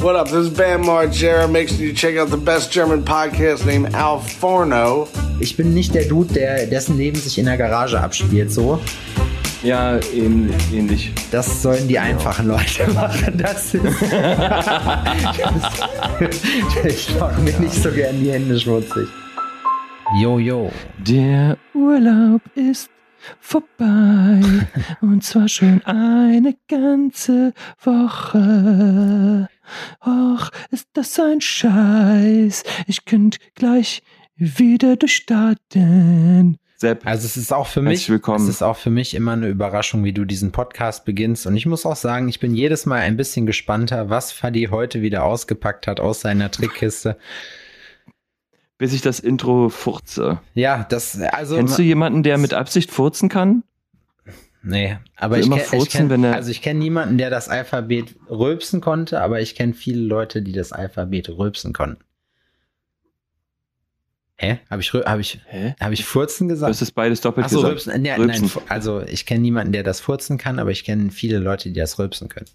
What up? This is Bam Margera. Make sure you check out the best German podcast named Al Forno. Ich bin nicht der Dude, der dessen Leben sich in der Garage abspielt, so. Ja, ähnlich. ähnlich. Das sollen die einfachen Leute machen. Das ist. ich mache mir nicht so gern die Hände schmutzig. Yo, yo. Der Urlaub ist vorbei und zwar schon eine ganze Woche. Och, ist das ein Scheiß. Ich könnte gleich wieder durchstarten. Sepp, also es ist auch für mich, es ist auch für mich immer eine Überraschung, wie du diesen Podcast beginnst. Und ich muss auch sagen, ich bin jedes Mal ein bisschen gespannter, was Fadi heute wieder ausgepackt hat aus seiner Trickkiste bis ich das Intro furze. Ja, das, also. Kennst du jemanden, der mit Absicht furzen kann? Nee, aber also ich kenne kenn, also ich kenne niemanden, der das Alphabet rülpsen konnte, aber ich kenne viele Leute, die das Alphabet rülpsen konnten. Hä? Habe ich, hab ich, Hä? Hab ich Furzen gesagt? Das ist beides doppelt Ach so, gesagt. Rülpsen, nee, rülpsen. Nein, also ich kenne niemanden, der das furzen kann, aber ich kenne viele Leute, die das rülpsen können.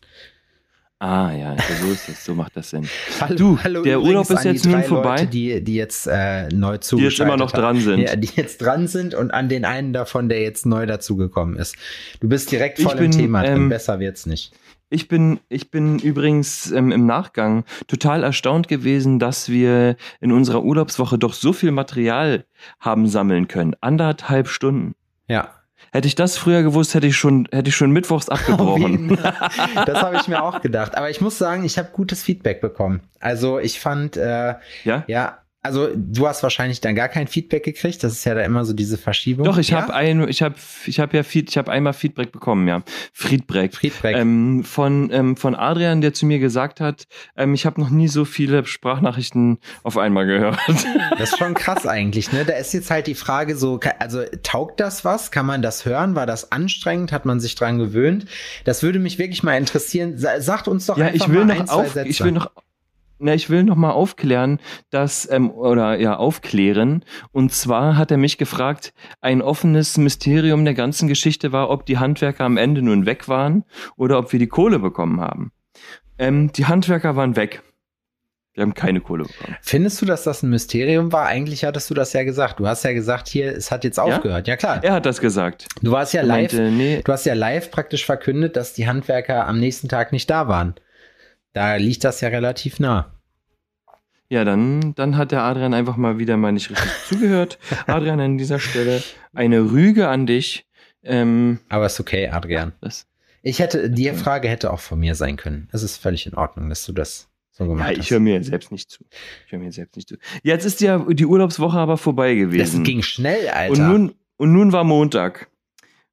Ah ja, so ist es, so macht das Sinn. Hallo, du, hallo der Urlaub ist jetzt nun vorbei. Leute, die, die jetzt äh, neu zugeschaltet Die jetzt immer noch dran sind. Ja, die jetzt dran sind und an den einen davon, der jetzt neu dazugekommen ist. Du bist direkt voll bin, im Thema drin, ähm, besser wird's nicht. Ich bin, ich bin übrigens ähm, im Nachgang total erstaunt gewesen, dass wir in unserer Urlaubswoche doch so viel Material haben sammeln können. Anderthalb Stunden. Ja, Hätte ich das früher gewusst, hätte ich schon, hätte ich schon mittwochs abgebrochen. das habe ich mir auch gedacht. Aber ich muss sagen, ich habe gutes Feedback bekommen. Also ich fand, äh, ja, ja, also du hast wahrscheinlich dann gar kein Feedback gekriegt. Das ist ja da immer so diese Verschiebung. Doch, ich ja? habe ein, ich habe, ich habe ja, Feed, ich habe einmal Feedback bekommen, ja. Friedbreck. Friedbreck. Ähm, von ähm, von Adrian, der zu mir gesagt hat, ähm, ich habe noch nie so viele Sprachnachrichten auf einmal gehört. Das ist schon krass eigentlich, ne? Da ist jetzt halt die Frage so, also taugt das was? Kann man das hören? War das anstrengend? Hat man sich dran gewöhnt? Das würde mich wirklich mal interessieren. Sagt uns doch ja, einfach ich will mal noch ein, zwei auf, Sätze. Ich will noch na, ich will noch mal aufklären, dass ähm, oder ja aufklären. Und zwar hat er mich gefragt, ein offenes Mysterium der ganzen Geschichte war, ob die Handwerker am Ende nun weg waren oder ob wir die Kohle bekommen haben. Ähm, die Handwerker waren weg. Wir haben keine Kohle bekommen. Findest du, dass das ein Mysterium war? Eigentlich hattest du das ja gesagt. Du hast ja gesagt, hier, es hat jetzt aufgehört. Ja, ja klar. Er hat das gesagt. Du warst ja live. Meinte, nee. Du hast ja live praktisch verkündet, dass die Handwerker am nächsten Tag nicht da waren. Da liegt das ja relativ nah. Ja, dann, dann hat der Adrian einfach mal wieder mal nicht richtig zugehört. Adrian, an dieser Stelle eine Rüge an dich. Ähm, Aber ist okay, Adrian. Das, ich hätte, die Frage hätte auch von mir sein können. Es ist völlig in Ordnung, dass du das so gemacht hast. Ja, ich höre mir selbst nicht zu. Ich höre mir selbst nicht zu. Jetzt ist ja die Urlaubswoche aber vorbei gewesen. Das ging schnell, Alter. Und nun, und nun war Montag.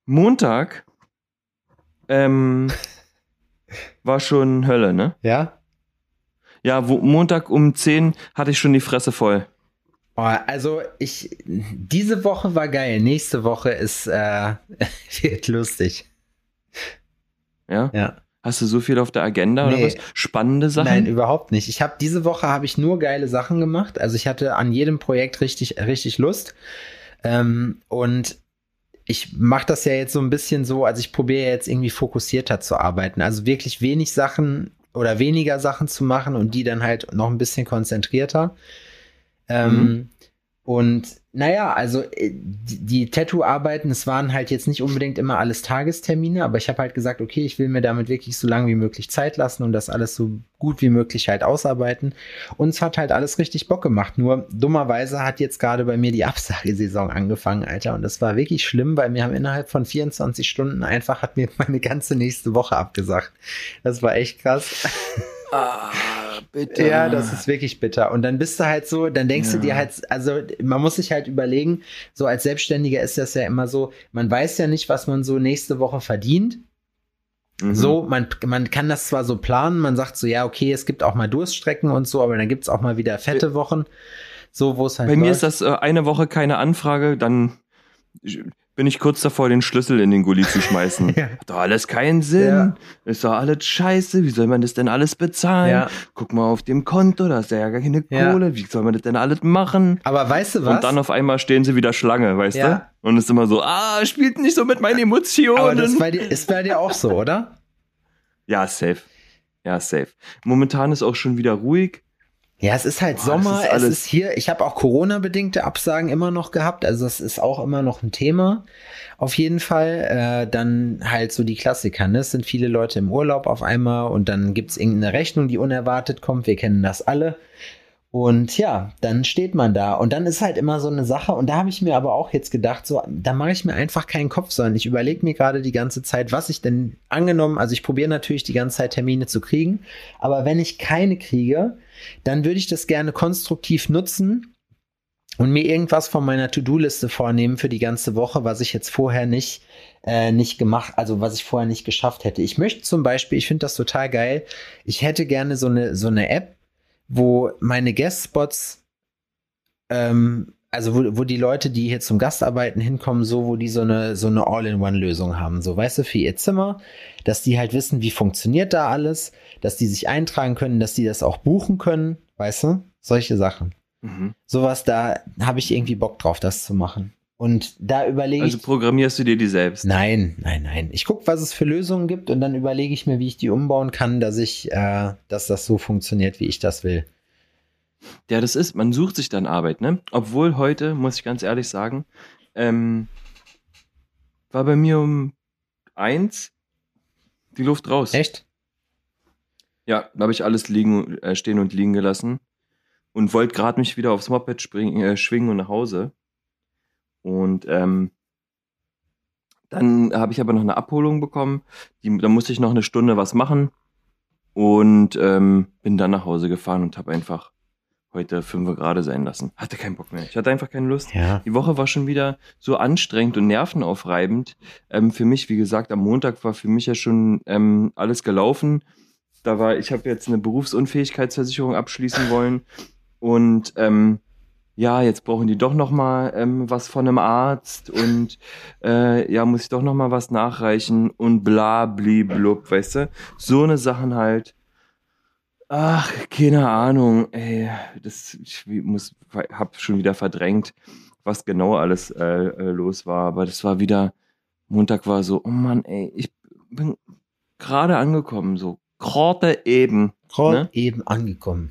Montag ähm, war schon Hölle, ne? Ja. Ja, wo, Montag um 10 hatte ich schon die Fresse voll. Oh, also ich, diese Woche war geil. Nächste Woche ist, äh, wird lustig. Ja? Ja. Hast du so viel auf der Agenda nee. oder was? Spannende Sachen? Nein, überhaupt nicht. Ich habe diese Woche habe ich nur geile Sachen gemacht. Also ich hatte an jedem Projekt richtig, richtig Lust. Ähm, und ich mache das ja jetzt so ein bisschen so, also ich probiere jetzt irgendwie fokussierter zu arbeiten. Also wirklich wenig Sachen oder weniger Sachen zu machen und die dann halt noch ein bisschen konzentrierter. Ähm, mhm. Und naja, also äh, die, Tattoo-Arbeiten, es waren halt jetzt nicht unbedingt immer alles Tagestermine, aber ich habe halt gesagt, okay, ich will mir damit wirklich so lange wie möglich Zeit lassen und das alles so gut wie möglich halt ausarbeiten. Und es hat halt alles richtig Bock gemacht. Nur dummerweise hat jetzt gerade bei mir die Absagesaison angefangen, Alter. Und das war wirklich schlimm, weil mir haben innerhalb von 24 Stunden einfach hat mir meine ganze nächste Woche abgesagt. Das war echt krass. Ah bitter. Ja, das ist wirklich bitter. Und dann bist du halt so, dann denkst ja. du dir halt, also man muss sich halt überlegen, so als Selbstständiger ist das ja immer so, man weiß ja nicht, was man so nächste Woche verdient. Mhm. So, man, man kann das zwar so planen, man sagt so, ja, okay, es gibt auch mal Durststrecken und so, aber dann gibt es auch mal wieder fette Wochen. So, wo es halt. Bei läuft. mir ist das äh, eine Woche keine Anfrage, dann bin ich kurz davor, den Schlüssel in den Gully zu schmeißen. ja. Hat doch alles keinen Sinn. Ja. Ist doch alles scheiße. Wie soll man das denn alles bezahlen? Ja. Guck mal auf dem Konto, da ist ja gar keine Kohle. Wie soll man das denn alles machen? Aber weißt du was? Und dann auf einmal stehen sie wieder Schlange, weißt du? Und es ist immer so, ah, spielt nicht so mit meinen Emotionen. Aber das bei dir, ist bei dir auch so, oder? Ja, safe. Ja, safe. Momentan ist auch schon wieder ruhig. Ja, es ist halt Boah, Sommer, ist es ist hier, ich habe auch Corona-bedingte Absagen immer noch gehabt, also das ist auch immer noch ein Thema. Auf jeden Fall. Äh, dann halt so die Klassiker, ne? Es sind viele Leute im Urlaub auf einmal und dann gibt's irgendeine Rechnung, die unerwartet kommt. Wir kennen das alle. Und ja, dann steht man da. Und dann ist halt immer so eine Sache. Und da habe ich mir aber auch jetzt gedacht, so, da mache ich mir einfach keinen Kopf, sondern ich überlege mir gerade die ganze Zeit, was ich denn angenommen, also ich probiere natürlich die ganze Zeit Termine zu kriegen, aber wenn ich keine kriege, dann würde ich das gerne konstruktiv nutzen und mir irgendwas von meiner To-Do-Liste vornehmen für die ganze Woche, was ich jetzt vorher nicht, äh, nicht gemacht, also was ich vorher nicht geschafft hätte. Ich möchte zum Beispiel, ich finde das total geil, ich hätte gerne so eine, so eine App, wo meine Guest-Spots, ähm, also wo, wo die Leute, die hier zum Gastarbeiten hinkommen, so, wo die so eine, so eine All-in-One-Lösung haben, so, weißt du, für ihr Zimmer, dass die halt wissen, wie funktioniert da alles, dass die sich eintragen können, dass die das auch buchen können, weißt du, solche Sachen. Mhm. Sowas, da habe ich irgendwie Bock drauf, das zu machen. Und da überlege Also ich. programmierst du dir die selbst. Nein, nein, nein. Ich gucke, was es für Lösungen gibt und dann überlege ich mir, wie ich die umbauen kann, dass ich, äh, dass das so funktioniert, wie ich das will. Ja, das ist, man sucht sich dann Arbeit, ne? Obwohl heute, muss ich ganz ehrlich sagen, ähm, war bei mir um eins die Luft raus. Echt? Ja, da habe ich alles liegen, äh, stehen und liegen gelassen und wollte gerade mich wieder aufs Moped springen, äh, schwingen und nach Hause. Und ähm, dann habe ich aber noch eine Abholung bekommen. Die, da musste ich noch eine Stunde was machen und ähm, bin dann nach Hause gefahren und habe einfach heute fünf gerade sein lassen. Hatte keinen Bock mehr. Ich hatte einfach keine Lust. Ja. Die Woche war schon wieder so anstrengend und nervenaufreibend. Ähm, für mich, wie gesagt, am Montag war für mich ja schon ähm, alles gelaufen. Da war, ich habe jetzt eine Berufsunfähigkeitsversicherung abschließen wollen und ähm, ja, jetzt brauchen die doch noch mal ähm, was von einem Arzt und äh, ja, muss ich doch noch mal was nachreichen und bla bli blub, weißt du? So eine Sachen halt. Ach, keine Ahnung, ey, das ich muss, hab schon wieder verdrängt, was genau alles äh, äh, los war, aber das war wieder, Montag war so, oh Mann, ey, ich bin gerade angekommen, so gerade eben. Gerade Ne? eben angekommen.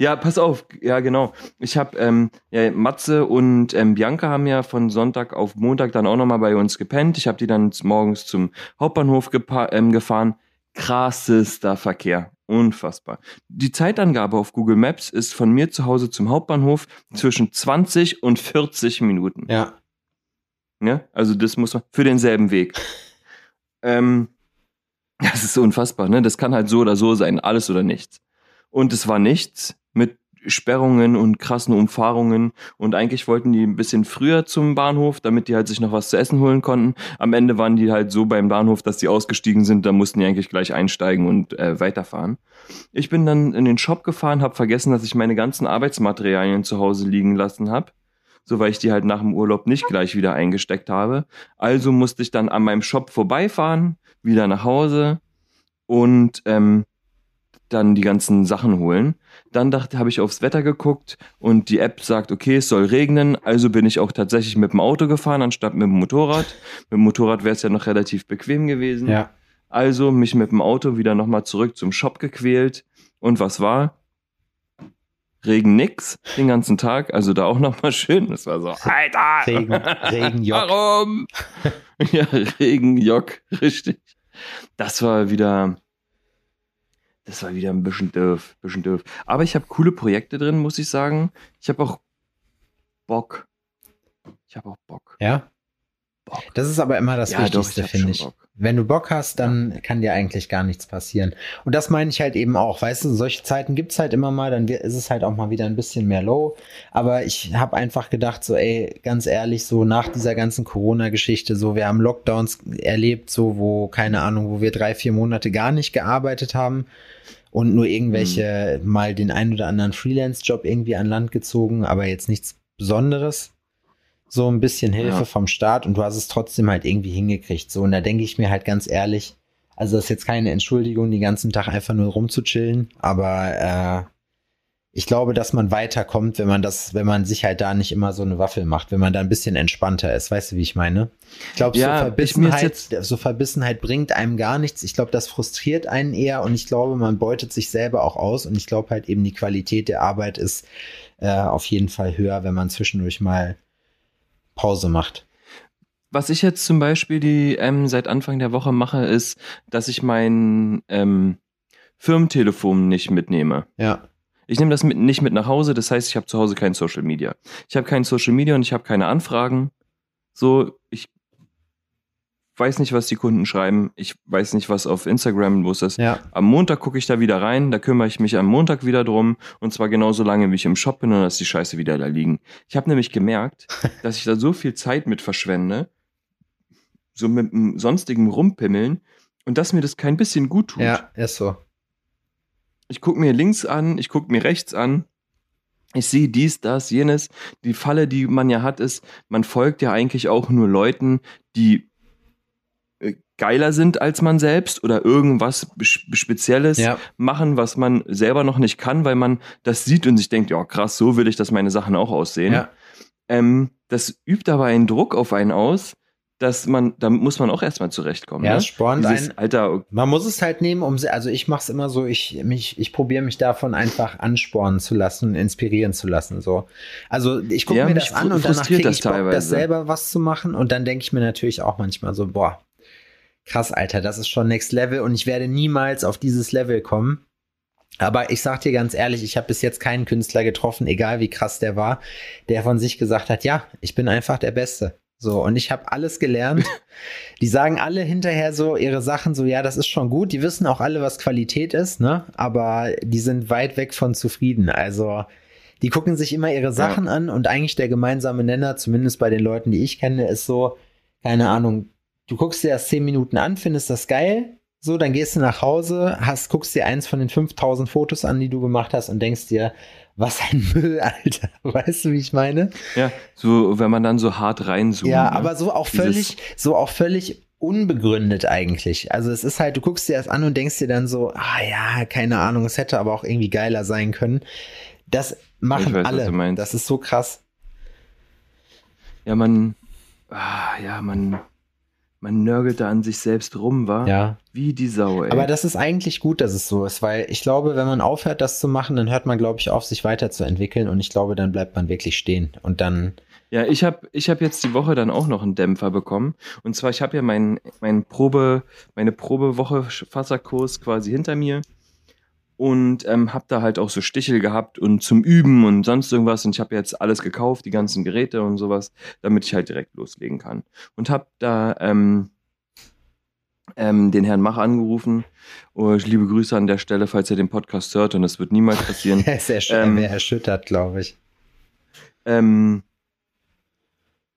Ja, pass auf, ja genau. Ich habe ähm, ja, Matze und ähm, Bianca haben ja von Sonntag auf Montag dann auch nochmal bei uns gepennt. Ich habe die dann morgens zum Hauptbahnhof ähm, gefahren. Krassester Verkehr. Unfassbar. Die Zeitangabe auf Google Maps ist von mir zu Hause zum Hauptbahnhof zwischen 20 und 40 Minuten. Ja. Ja, also das muss man für denselben Weg. ähm, das ist unfassbar, ne? Das kann halt so oder so sein, alles oder nichts. Und es war nichts Sperrungen und krassen Umfahrungen. Und eigentlich wollten die ein bisschen früher zum Bahnhof, damit die halt sich noch was zu essen holen konnten. Am Ende waren die halt so beim Bahnhof, dass die ausgestiegen sind. Da mussten die eigentlich gleich einsteigen und äh, weiterfahren. Ich bin dann in den Shop gefahren, habe vergessen, dass ich meine ganzen Arbeitsmaterialien zu Hause liegen lassen habe. So weil ich die halt nach dem Urlaub nicht gleich wieder eingesteckt habe. Also musste ich dann an meinem Shop vorbeifahren, wieder nach Hause und ähm, dann die ganzen Sachen holen. Dann dachte, habe ich aufs Wetter geguckt und die App sagt, okay, es soll regnen, also bin ich auch tatsächlich mit dem Auto gefahren, anstatt mit dem Motorrad. Mit dem Motorrad wäre es ja noch relativ bequem gewesen. Ja. Also mich mit dem Auto wieder nochmal zurück zum Shop gequält. Und was war? Regen nix den ganzen Tag, also da auch nochmal schön. Das war so, Alter! Regen, Regen, Jock. Warum? ja, Regen, Jock, richtig. Das war wieder, das war wieder ein bisschen doof, bisschen doof. Aber ich habe coole Projekte drin, muss ich sagen. Ich habe auch Bock. Ich habe auch Bock. Ja. Bock. Das ist aber immer das Ja, Wichtigste, ich finde ich. Wenn du Bock hast, dann kann dir eigentlich gar nichts passieren. Und das meine ich halt eben auch. Weißt du, solche Zeiten gibt's halt immer mal, dann ist es halt auch mal wieder ein bisschen mehr low. Aber ich habe einfach gedacht, so, ey, ganz ehrlich, so nach dieser ganzen Corona-Geschichte, so, wir haben Lockdowns erlebt, so, wo, keine Ahnung, wo wir drei, vier Monate gar nicht gearbeitet haben und nur irgendwelche mal den ein oder anderen Freelance-Job irgendwie an Land gezogen, aber jetzt nichts Besonderes. So ein bisschen Hilfe Ja. vom Staat und du hast es trotzdem halt irgendwie hingekriegt. So, und da denke ich mir halt ganz ehrlich, also das ist jetzt keine Entschuldigung, den ganzen Tag einfach nur rumzuchillen, aber äh, ich glaube, dass man weiterkommt, wenn man das, wenn man sich halt da nicht immer so eine Waffel macht, wenn man da ein bisschen entspannter ist. Weißt du, wie ich meine? Ich glaube, Ja, so, Verbissenheit, so Verbissenheit bringt einem gar nichts. Ich glaube, das frustriert einen eher und ich glaube, man beutet sich selber auch aus und ich glaube halt eben die Qualität der Arbeit ist äh, auf jeden Fall höher, wenn man zwischendurch mal Pause macht. Was ich jetzt zum Beispiel die ähm, seit Anfang der Woche mache, ist, dass ich mein ähm, Firmentelefon nicht mitnehme. Ja. Ich nehme das mit, nicht mit nach Hause, das heißt, ich habe zu Hause kein Social Media. Ich habe kein Social Media und ich habe keine Anfragen. So, ich weiß nicht, was die Kunden schreiben. Ich weiß nicht, was auf Instagram los ist. Ja. Am Montag gucke ich da wieder rein, da kümmere ich mich am Montag wieder drum und zwar genauso lange, wie ich im Shop bin und dass die Scheiße wieder da liegen. Ich habe nämlich gemerkt, dass ich da so viel Zeit mit verschwende, so mit dem sonstigen Rumpimmeln und dass mir das kein bisschen gut tut. Ja, ist so. Ich gucke mir links an, ich gucke mir rechts an. Ich sehe dies, das, jenes. Die Falle, die man ja hat, ist, man folgt ja eigentlich auch nur Leuten, die geiler sind als man selbst oder irgendwas Spe- Spezielles Ja. machen, was man selber noch nicht kann, weil man das sieht und sich denkt, ja krass, so will ich, dass meine Sachen auch aussehen. Ja. Ähm, das übt aber einen Druck auf einen aus, dass man, da muss man auch erstmal zurechtkommen. Ja, ne? spornt Dieses, einen- Alter, Man muss es halt nehmen, um, also ich mache es immer so, ich, mich, ich probiere mich davon einfach anspornen zu lassen, inspirieren zu lassen. So. Also ich gucke Ja, mir das an und danach kriege das ich Bock, das selber was zu machen. Und dann denke ich mir natürlich auch manchmal so, boah, krass, Alter, das ist schon Next Level und ich werde niemals auf dieses Level kommen. Aber ich sag dir ganz ehrlich, ich habe bis jetzt keinen Künstler getroffen, egal wie krass der war, der von sich gesagt hat, ja, ich bin einfach der Beste. So, und ich habe alles gelernt. Die sagen alle hinterher so ihre Sachen so, ja, das ist schon gut. Die wissen auch alle, was Qualität ist, ne? Aber die sind weit weg von zufrieden. Also, die gucken sich immer ihre Sachen an und eigentlich der gemeinsame Nenner, zumindest bei den Leuten, die ich kenne, ist so, keine Ahnung, du guckst dir das zehn Minuten an, findest das geil, so, dann gehst du nach Hause, hast, guckst dir eins von den 5000 Fotos an, die du gemacht hast und denkst dir, was ein Müll, Alter. Weißt du, wie ich meine? ja, so, wenn man dann so hart reinzoomt. Ja, ne? aber so auch Dieses- völlig, so auch völlig unbegründet eigentlich. Also es ist halt, du guckst dir das an und denkst dir dann so, ah ja, keine Ahnung, es hätte aber auch irgendwie geiler sein können. Das machen weiß, alle. Das ist so krass. Ja, man, ah, ja, man, man nörgelt da an sich selbst rum, war? Ja. Wie die Sau, ey. Aber das ist eigentlich gut, dass es so ist, weil ich glaube, wenn man aufhört, das zu machen, dann hört man, glaube ich, auf, sich weiterzuentwickeln und ich glaube, dann bleibt man wirklich stehen und dann, ja, ich habe ich hab jetzt die Woche dann auch noch einen Dämpfer bekommen. Und zwar, ich habe ja meinen mein Probe, meine Probewoche Fasserkurs quasi hinter mir und ähm, habe da halt auch so Stichel gehabt und zum Üben und sonst irgendwas. Und ich habe jetzt alles gekauft, die ganzen Geräte und sowas, damit ich halt direkt loslegen kann. Und habe da ähm, ähm, den Herrn Mach angerufen. Oh, liebe Grüße an der Stelle, falls er den Podcast hört und das wird niemals passieren. er ist ersch Ähm. er erschüttert, glaube ich. ähm,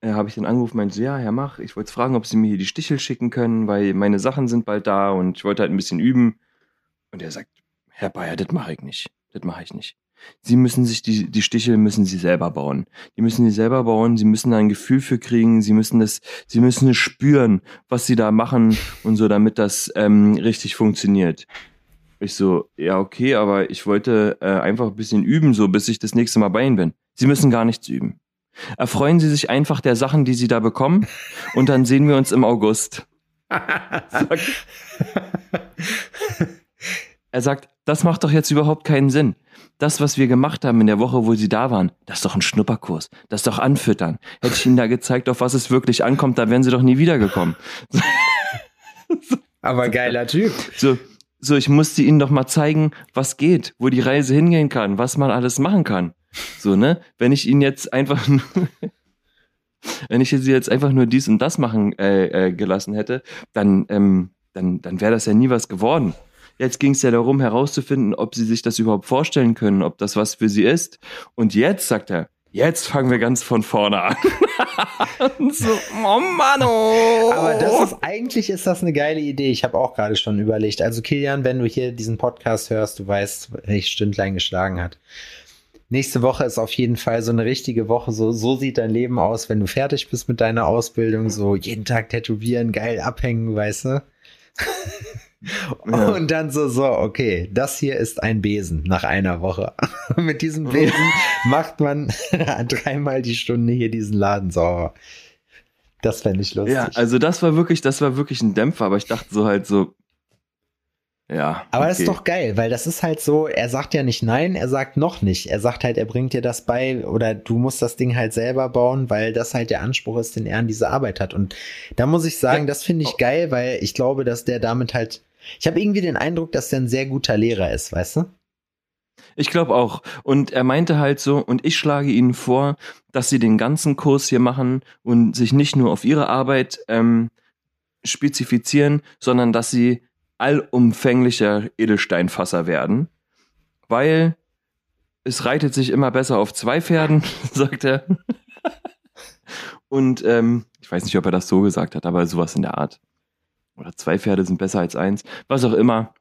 äh, habe ich den angerufen, meinte, so, ja, Herr Mach, ich wollte fragen, ob Sie mir hier die Stichel schicken können, weil meine Sachen sind bald da und ich wollte halt ein bisschen üben. Und er sagt, Herr Bayer, das mache ich nicht. Das mache ich nicht. Sie müssen sich die, die Stichel müssen Sie selber bauen. Die müssen Sie selber bauen. Sie müssen da ein Gefühl für kriegen. Sie müssen das, Sie müssen es spüren, was Sie da machen und so, damit das ähm, richtig funktioniert. Ich so, ja, okay, aber ich wollte äh, einfach ein bisschen üben, so bis ich das nächste Mal bei Ihnen bin. Sie müssen gar nichts üben. Erfreuen Sie sich einfach der Sachen, die Sie da bekommen und dann sehen wir uns im August. Sag, er sagt, das macht doch jetzt überhaupt keinen Sinn. Das, was wir gemacht haben in der Woche, wo Sie da waren, das ist doch ein Schnupperkurs. Das ist doch Anfüttern. Hätte ich Ihnen da gezeigt, auf was es wirklich ankommt, da wären Sie doch nie wiedergekommen. Aber geiler Typ. So, so, ich musste ihnen doch mal zeigen, was geht, wo die Reise hingehen kann, was man alles machen kann. So, ne? Wenn ich ihnen jetzt einfach nur, wenn ich sie jetzt einfach nur dies und das machen äh, äh, gelassen hätte, dann, ähm, dann, dann wäre das ja nie was geworden. Jetzt ging es ja darum, herauszufinden, ob sie sich das überhaupt vorstellen können, ob das was für sie ist. Und jetzt sagt er, jetzt fangen wir ganz von vorne an. Und so, oh Mann, oh. Aber das ist eigentlich ist das eine geile Idee. Ich habe auch gerade schon überlegt. Also Kilian, wenn du hier diesen Podcast hörst, du weißt, welches Stündlein geschlagen hat. Nächste Woche ist auf jeden Fall so eine richtige Woche. So, so sieht dein Leben aus, wenn du fertig bist mit deiner Ausbildung. So jeden Tag tätowieren, geil abhängen, weißt du? Ja. Und dann so, so, okay, das hier ist ein Besen nach einer Woche. Mit diesem Besen macht man dreimal die Stunde hier diesen Laden sauber. Das fände ich lustig. Ja, also das war wirklich, das war wirklich ein Dämpfer, aber ich dachte so halt so, ja. Aber okay. das ist doch geil, weil das ist halt so, er sagt ja nicht nein, er sagt noch nicht. Er sagt halt, er bringt dir das bei oder du musst das Ding halt selber bauen, weil das halt der Anspruch ist, den er an diese Arbeit hat. Und da muss ich sagen, ja. das finde ich geil, weil ich glaube, dass der damit halt, ich habe irgendwie den Eindruck, dass der ein sehr guter Lehrer ist, weißt du? Ich glaube auch. Und er meinte halt so, und ich schlage Ihnen vor, dass Sie den ganzen Kurs hier machen und sich nicht nur auf Ihre Arbeit ähm, spezifizieren, sondern dass Sie allumfänglicher Edelsteinfasser werden, weil es reitet sich immer besser auf zwei Pferden, sagt er. Und ähm, ich weiß nicht, ob er das so gesagt hat, aber sowas in der Art. Zwei Pferde sind besser als eins. Was auch immer.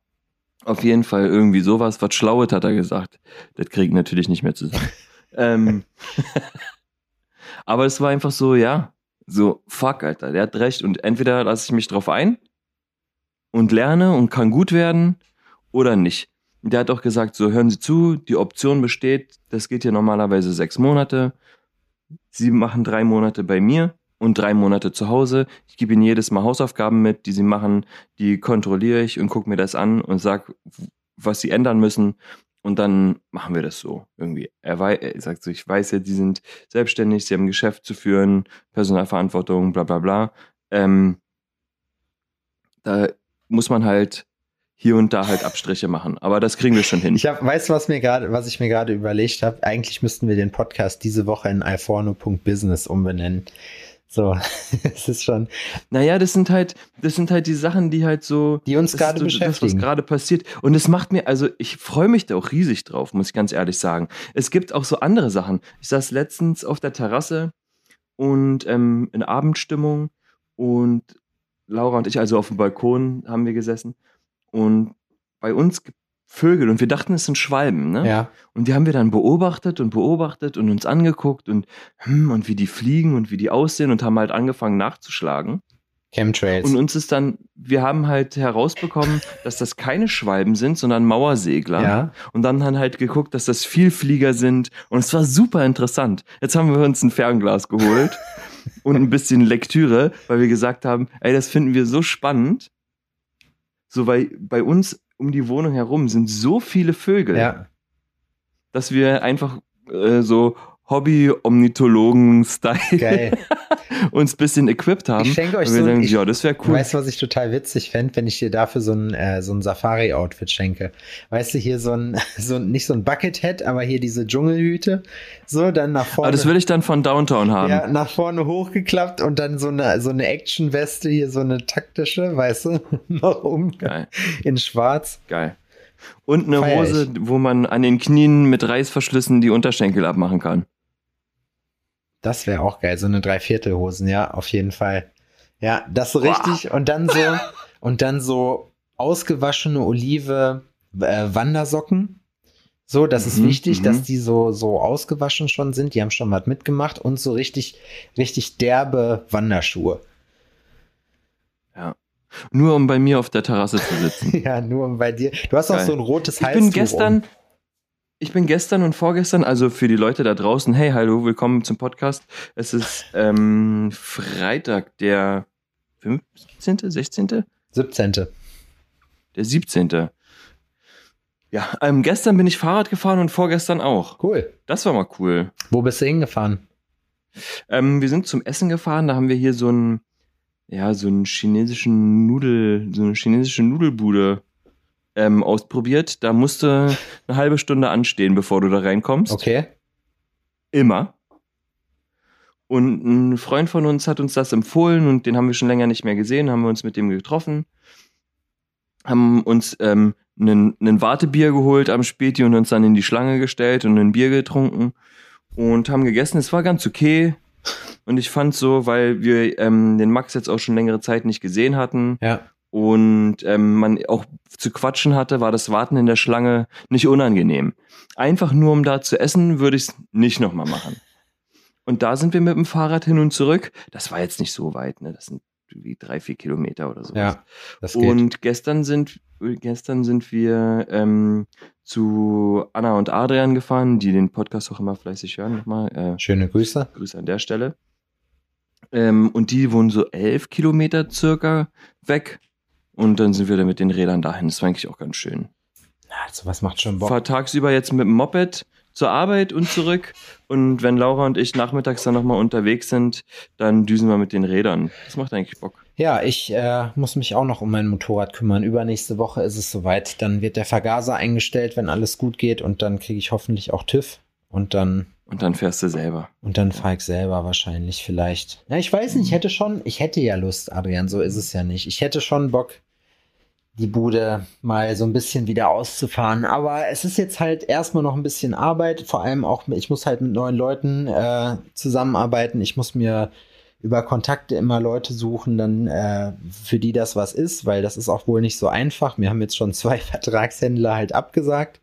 Auf jeden Fall irgendwie sowas. Was Schlaues hat er gesagt. Das kriegen natürlich nicht mehr zusammen. ähm, aber es war einfach so, ja, so, fuck, Alter, der hat recht. Und entweder lasse ich mich drauf ein und lerne und kann gut werden oder nicht. Der hat auch gesagt, so hören Sie zu, die Option besteht, das geht hier normalerweise sechs Monate. Sie machen drei Monate bei mir und drei Monate zu Hause. Ich gebe Ihnen jedes Mal Hausaufgaben mit, die Sie machen, die kontrolliere ich und gucke mir das an und sage, was Sie ändern müssen. Und dann machen wir das so irgendwie. Er, weiß, er sagt so, ich weiß ja, die sind selbstständig, sie haben ein Geschäft zu führen, Personalverantwortung, bla bla bla. Ähm, da muss man halt hier und da halt Abstriche machen. Aber das kriegen wir schon hin. Ich hab, weißt du, was was ich mir gerade überlegt habe? Eigentlich müssten wir den Podcast diese Woche in iPhone.business umbenennen. So, es ist schon. Naja, das sind halt, das sind halt die Sachen, die halt so. Die uns gerade so, beschäftigen. Das, was gerade passiert. Und es macht mir, also ich freue mich da auch riesig drauf, muss ich ganz ehrlich sagen. Es gibt auch so andere Sachen. Ich saß letztens auf der Terrasse und ähm, in Abendstimmung und Laura und ich, also auf dem Balkon haben wir gesessen und bei uns Vögel und wir dachten, es sind Schwalben, ne? Ja. Und die haben wir dann beobachtet und beobachtet und uns angeguckt und, hm, und wie die fliegen und wie die aussehen und haben halt angefangen nachzuschlagen. Chemtrails. Und uns ist dann, wir haben halt herausbekommen, dass das keine Schwalben sind, sondern Mauersegler. Ja. Und dann haben halt geguckt, dass das Vielflieger sind. Und es war super interessant. Jetzt haben wir uns ein Fernglas geholt und ein bisschen Lektüre, weil wir gesagt haben, ey, das finden wir so spannend. So, weil bei uns um die Wohnung herum sind so viele Vögel, ja. dass wir einfach äh, so Hobby-Omnithologen-Style uns ein bisschen equipped haben. Ich schenke euch so denken, ich, ja, das wäre cool. Weißt du, was ich total witzig fände, wenn ich dir dafür so ein, äh, so ein Safari-Outfit schenke? Weißt du, hier so ein, so ein, nicht so ein Buckethead, aber hier diese Dschungelhüte. So, dann nach vorne. Aber das will ich dann von Downtown haben. Ja, nach vorne hochgeklappt und dann so eine, so eine Action-Weste, hier so eine taktische, weißt du, noch um. Geil. In schwarz. Geil. Und eine Feier Hose, ich. wo man an den Knien mit Reißverschlüssen die Unterschenkel abmachen kann. Das wäre auch geil, so eine Dreiviertelhosen, ja, auf jeden Fall. Ja, das so richtig und dann so und dann so ausgewaschene Olive äh, Wandersocken. So, das mhm, ist wichtig, dass mhm. die so so ausgewaschen schon sind. Die haben schon was mitgemacht und so richtig richtig derbe Wanderschuhe. Ja. Nur um bei mir auf der Terrasse zu sitzen. ja, nur um bei dir. Du hast auch so ein rotes Halstuch. Ich bin gestern, um. Ich bin gestern und vorgestern, also für die Leute da draußen, hey, hallo, willkommen zum Podcast. Es ist ähm, Freitag, der 15., 16., 17. Der 17. Ja, ähm, gestern bin ich Fahrrad gefahren und vorgestern auch. Cool. Das war mal cool. Wo bist du hingefahren? Ähm, wir sind zum Essen gefahren, da haben wir hier so einen, ja, so einen chinesischen Nudel, so eine chinesische Nudelbude ähm, ausprobiert. Da musst du eine halbe Stunde anstehen, bevor du da reinkommst. Okay. Immer. Und ein Freund von uns hat uns das empfohlen und den haben wir schon länger nicht mehr gesehen, haben wir uns mit dem getroffen, haben uns ähm, einen, einen Wartebier geholt am Späti und uns dann in die Schlange gestellt und ein Bier getrunken und haben gegessen. Es war ganz okay. Und ich fand so, weil wir ähm, den Max jetzt auch schon längere Zeit nicht gesehen hatten, ja und ähm, man auch zu quatschen hatte, war das Warten in der Schlange nicht unangenehm. Einfach nur um da zu essen, würde ich es nicht nochmal machen. Und da sind wir mit dem Fahrrad hin und zurück. Das war jetzt nicht so weit, ne? Das sind wie drei, vier Kilometer oder so. Ja, das geht. Und gestern sind, gestern sind wir ähm, zu Anna und Adrian gefahren, die den Podcast auch immer fleißig hören. Nochmal, äh, Schöne Grüße. Grüße an der Stelle. Ähm, und die wohnen so elf Kilometer circa weg. Und dann sind wir dann mit den Rädern dahin. Das war eigentlich auch ganz schön. Also was macht schon Bock? Fahr tagsüber jetzt mit dem Moped zur Arbeit und zurück. Und wenn Laura und ich nachmittags dann nochmal unterwegs sind, dann düsen wir mit den Rädern. Das macht eigentlich Bock. Ja, ich äh, muss mich auch noch um mein Motorrad kümmern. Übernächste Woche ist es soweit. Dann wird der Vergaser eingestellt, wenn alles gut geht. Und dann kriege ich hoffentlich auch TÜV. Und dann Und dann fährst du selber. Und dann fahre ich selber wahrscheinlich vielleicht. Ja, ich weiß nicht, ich hätte schon, ich hätte ja Lust, Adrian, so ist es ja nicht. Ich hätte schon Bock, die Bude mal so ein bisschen wieder auszufahren. Aber es ist jetzt halt erstmal noch ein bisschen Arbeit. Vor allem auch, ich muss halt mit neuen Leuten äh, zusammenarbeiten. Ich muss mir über Kontakte immer Leute suchen, dann äh, für die das was ist, weil das ist auch wohl nicht so einfach. Wir haben jetzt schon zwei Vertragshändler halt abgesagt.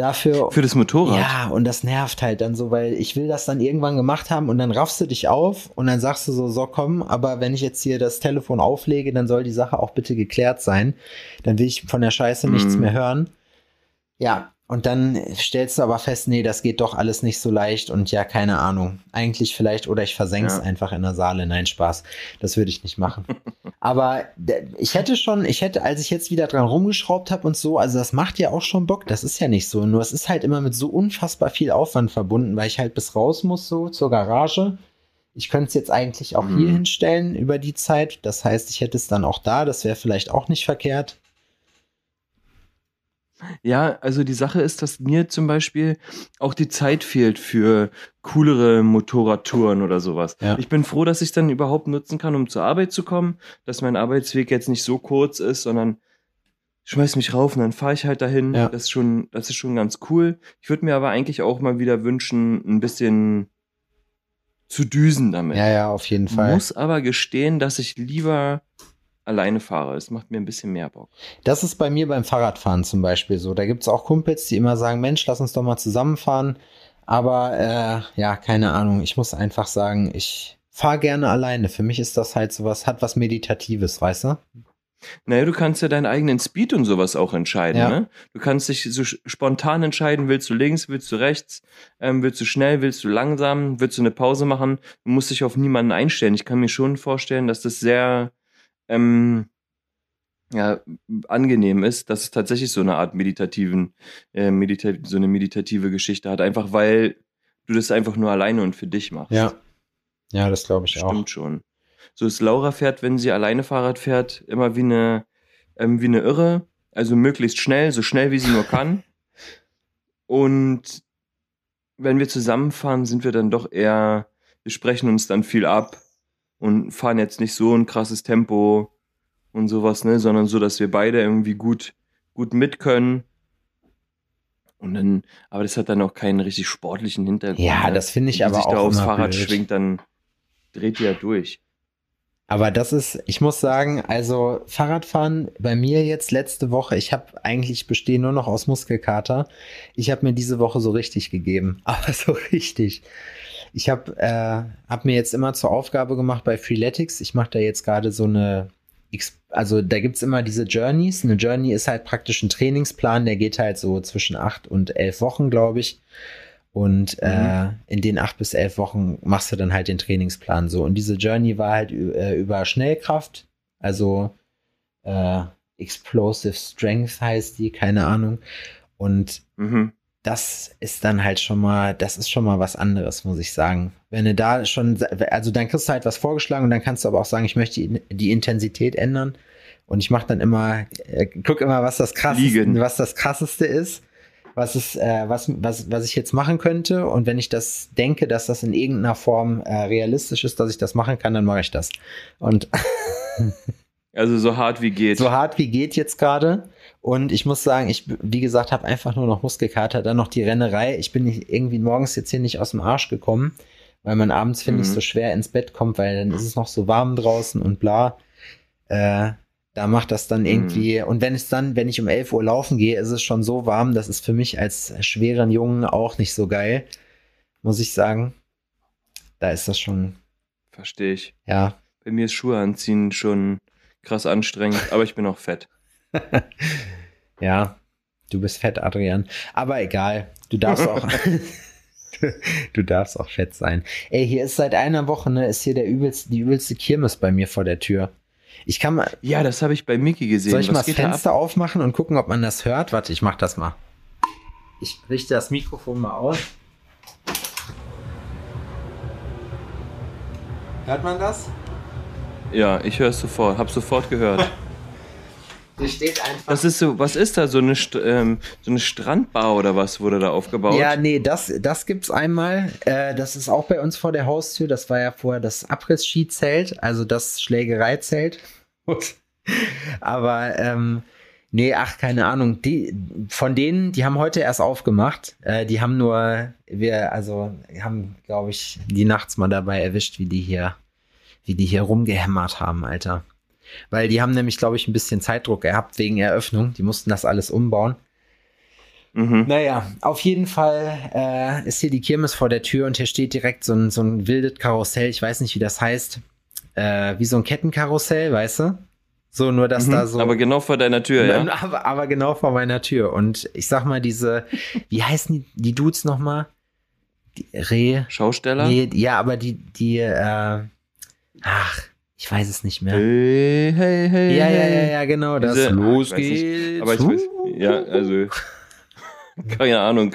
Dafür Für das Motorrad. ja, und das nervt halt dann so, weil ich will das dann irgendwann gemacht haben und dann raffst du dich auf und dann sagst du so, so komm, aber wenn ich jetzt hier das Telefon auflege, dann soll die Sache auch bitte geklärt sein. Dann will ich von der Scheiße nichts Mhm. mehr hören. Ja, und dann stellst du aber fest, nee, das geht doch alles nicht so leicht und ja, keine Ahnung. Eigentlich vielleicht, oder ich versenk's Ja. einfach in der Saale. Nein, Spaß. Das würde ich nicht machen. aber ich hätte schon, ich hätte, als ich jetzt wieder dran rumgeschraubt habe und so, also das macht ja auch schon Bock. Das ist ja nicht so. Nur es ist halt immer mit so unfassbar viel Aufwand verbunden, weil ich halt bis raus muss, so zur Garage. Ich könnte es jetzt eigentlich auch hier Mhm. hinstellen über die Zeit. Das heißt, ich hätte es dann auch da. Das wäre vielleicht auch nicht verkehrt. Ja, also die Sache ist, dass mir zum Beispiel auch die Zeit fehlt für coolere Motorradtouren oder sowas. Ja. Ich bin froh, dass ich dann überhaupt nutzen kann, um zur Arbeit zu kommen, dass mein Arbeitsweg jetzt nicht so kurz ist, sondern ich schmeiß mich rauf und dann fahre ich halt dahin. Ja. Das ist schon, das ist schon ganz cool. Ich würde mir aber eigentlich auch mal wieder wünschen, ein bisschen zu düsen damit. Ja, ja, auf jeden Fall. Muss aber gestehen, dass ich lieber alleine fahre. Das macht mir ein bisschen mehr Bock. Das ist bei mir beim Fahrradfahren zum Beispiel so. Da gibt es auch Kumpels, die immer sagen, Mensch, lass uns doch mal zusammenfahren. Aber äh, ja, keine Ahnung. Ich muss einfach sagen, ich fahre gerne alleine. Für mich ist das halt sowas, hat was Meditatives, weißt du? Naja, du kannst ja deinen eigenen Speed und sowas auch entscheiden. Ja. Ne? Du kannst dich so spontan entscheiden, willst du links, willst du rechts, ähm, willst du schnell, willst du langsam, willst du eine Pause machen. Du musst dich auf niemanden einstellen. Ich kann mir schon vorstellen, dass das sehr ähm, ja, angenehm ist, dass es tatsächlich so eine Art meditativen, äh, medita so eine meditative Geschichte hat. Einfach weil du das einfach nur alleine und für dich machst. Ja. Ja, das glaube ich Stimmt auch. schon. So ist Laura fährt, wenn sie alleine Fahrrad fährt, immer wie eine, ähm, wie eine Irre. Also möglichst schnell, so schnell wie sie nur kann. Und wenn wir zusammenfahren, sind wir dann doch eher, wir sprechen uns dann viel ab und fahren jetzt nicht so ein krasses Tempo und sowas, ne, sondern so, dass wir beide irgendwie gut, gut mit können. Und dann, aber das hat dann auch keinen richtig sportlichen Hintergrund. Ja, ne? das finde ich Wenn aber sich da auch aufs immer Fahrrad blöd. schwingt, dann dreht die ja durch. Aber das ist, ich muss sagen, also Fahrradfahren bei mir jetzt letzte Woche, ich habe eigentlich bestehe nur noch aus Muskelkater. Ich habe mir diese Woche so richtig gegeben, aber so richtig. Ich habe äh, hab mir jetzt immer zur Aufgabe gemacht bei Freeletics, ich mache da jetzt gerade so eine, also da gibt's immer diese Journeys. Eine Journey ist halt praktisch ein Trainingsplan, der geht halt so zwischen acht und elf Wochen, glaube ich. Und äh, in den acht bis elf Wochen machst du dann halt den Trainingsplan so. Und diese Journey war halt äh, über Schnellkraft, also äh, Explosive Strength heißt die, keine Ahnung. Und Mhm. Das ist dann halt schon mal, das ist schon mal was anderes, muss ich sagen. Wenn du da schon, also dann kriegst du halt was vorgeschlagen und dann kannst du aber auch sagen, ich möchte die, Intensität ändern. Und ich mache dann immer, äh, guck immer, was das krasseste, Liegen. was das krasseste ist, was ist, äh, was, was, was ich jetzt machen könnte. Und wenn ich das denke, dass das in irgendeiner Form äh, realistisch ist, dass ich das machen kann, dann mache ich das. Und Also so hart wie geht. so hart wie geht jetzt gerade. Und ich muss sagen, ich, wie gesagt, habe einfach nur noch Muskelkater, dann noch die Rennerei. Ich bin nicht, irgendwie morgens jetzt hier nicht aus dem Arsch gekommen, weil man abends, finde ich, Mhm. so schwer ins Bett kommt, weil dann ist es noch so warm draußen und bla. Äh, da macht das dann irgendwie, und wenn es dann, wenn ich um 11 Uhr laufen gehe, ist es schon so warm, das ist für mich als schweren Jungen auch nicht so geil, muss ich sagen. Da ist das schon, Verstehe ich. ja, Bei mir ist Schuhe anziehen schon krass anstrengend, aber ich bin auch fett. Ja, du bist fett, Adrian. Aber egal, du darfst auch. du darfst auch fett sein. Ey, hier ist seit einer Woche, ne, ist hier der übelste, die übelste Kirmes bei mir vor der Tür. Ich kann mal. Ja, das habe ich bei Mickey gesehen. Soll ich Was mal das da? Fenster aufmachen und gucken, ob man das hört? Warte, ich mach das mal. Ich richte das Mikrofon mal aus. Hört man das? Ja, ich höre es sofort, hab sofort gehört. Hier steht einfach. Das ist so, was ist da? So eine, St ähm, so eine Strandbar oder was wurde da aufgebaut? Ja, nee, das, das gibt's einmal. Äh, das ist auch bei uns vor der Haustür. Das war ja vorher das Abriss-Ski-Zelt, also das Schlägereizelt. Aber ähm, nee, ach, keine Ahnung. Die, von denen, die haben heute erst aufgemacht. Äh, die haben nur, wir, also haben, glaube ich, die nachts mal dabei erwischt, wie die hier, wie die hier rumgehämmert haben, Alter. Weil die haben nämlich, glaube ich, ein bisschen Zeitdruck gehabt wegen Eröffnung. Die mussten das alles umbauen. Mhm. Naja, auf jeden Fall äh, ist hier die Kirmes vor der Tür und hier steht direkt so ein, so ein wildes Karussell. Ich weiß nicht, wie das heißt. Äh, wie so ein Kettenkarussell, weißt du? So, nur dass Mhm. da so. Aber genau vor deiner Tür, ja. aber, aber genau vor meiner Tür. Und ich sag mal, diese, wie heißen die, die Dudes nochmal? Die Reh. Schausteller? Nee, ja, aber die, die, äh, ach, ich weiß es nicht mehr. Hey, hey, hey. Ja, ja, ja, ja, genau. Das Diese- Los Ah, ich weiß nicht, geht's. Aber ich weiß, ja, also, keine Ahnung,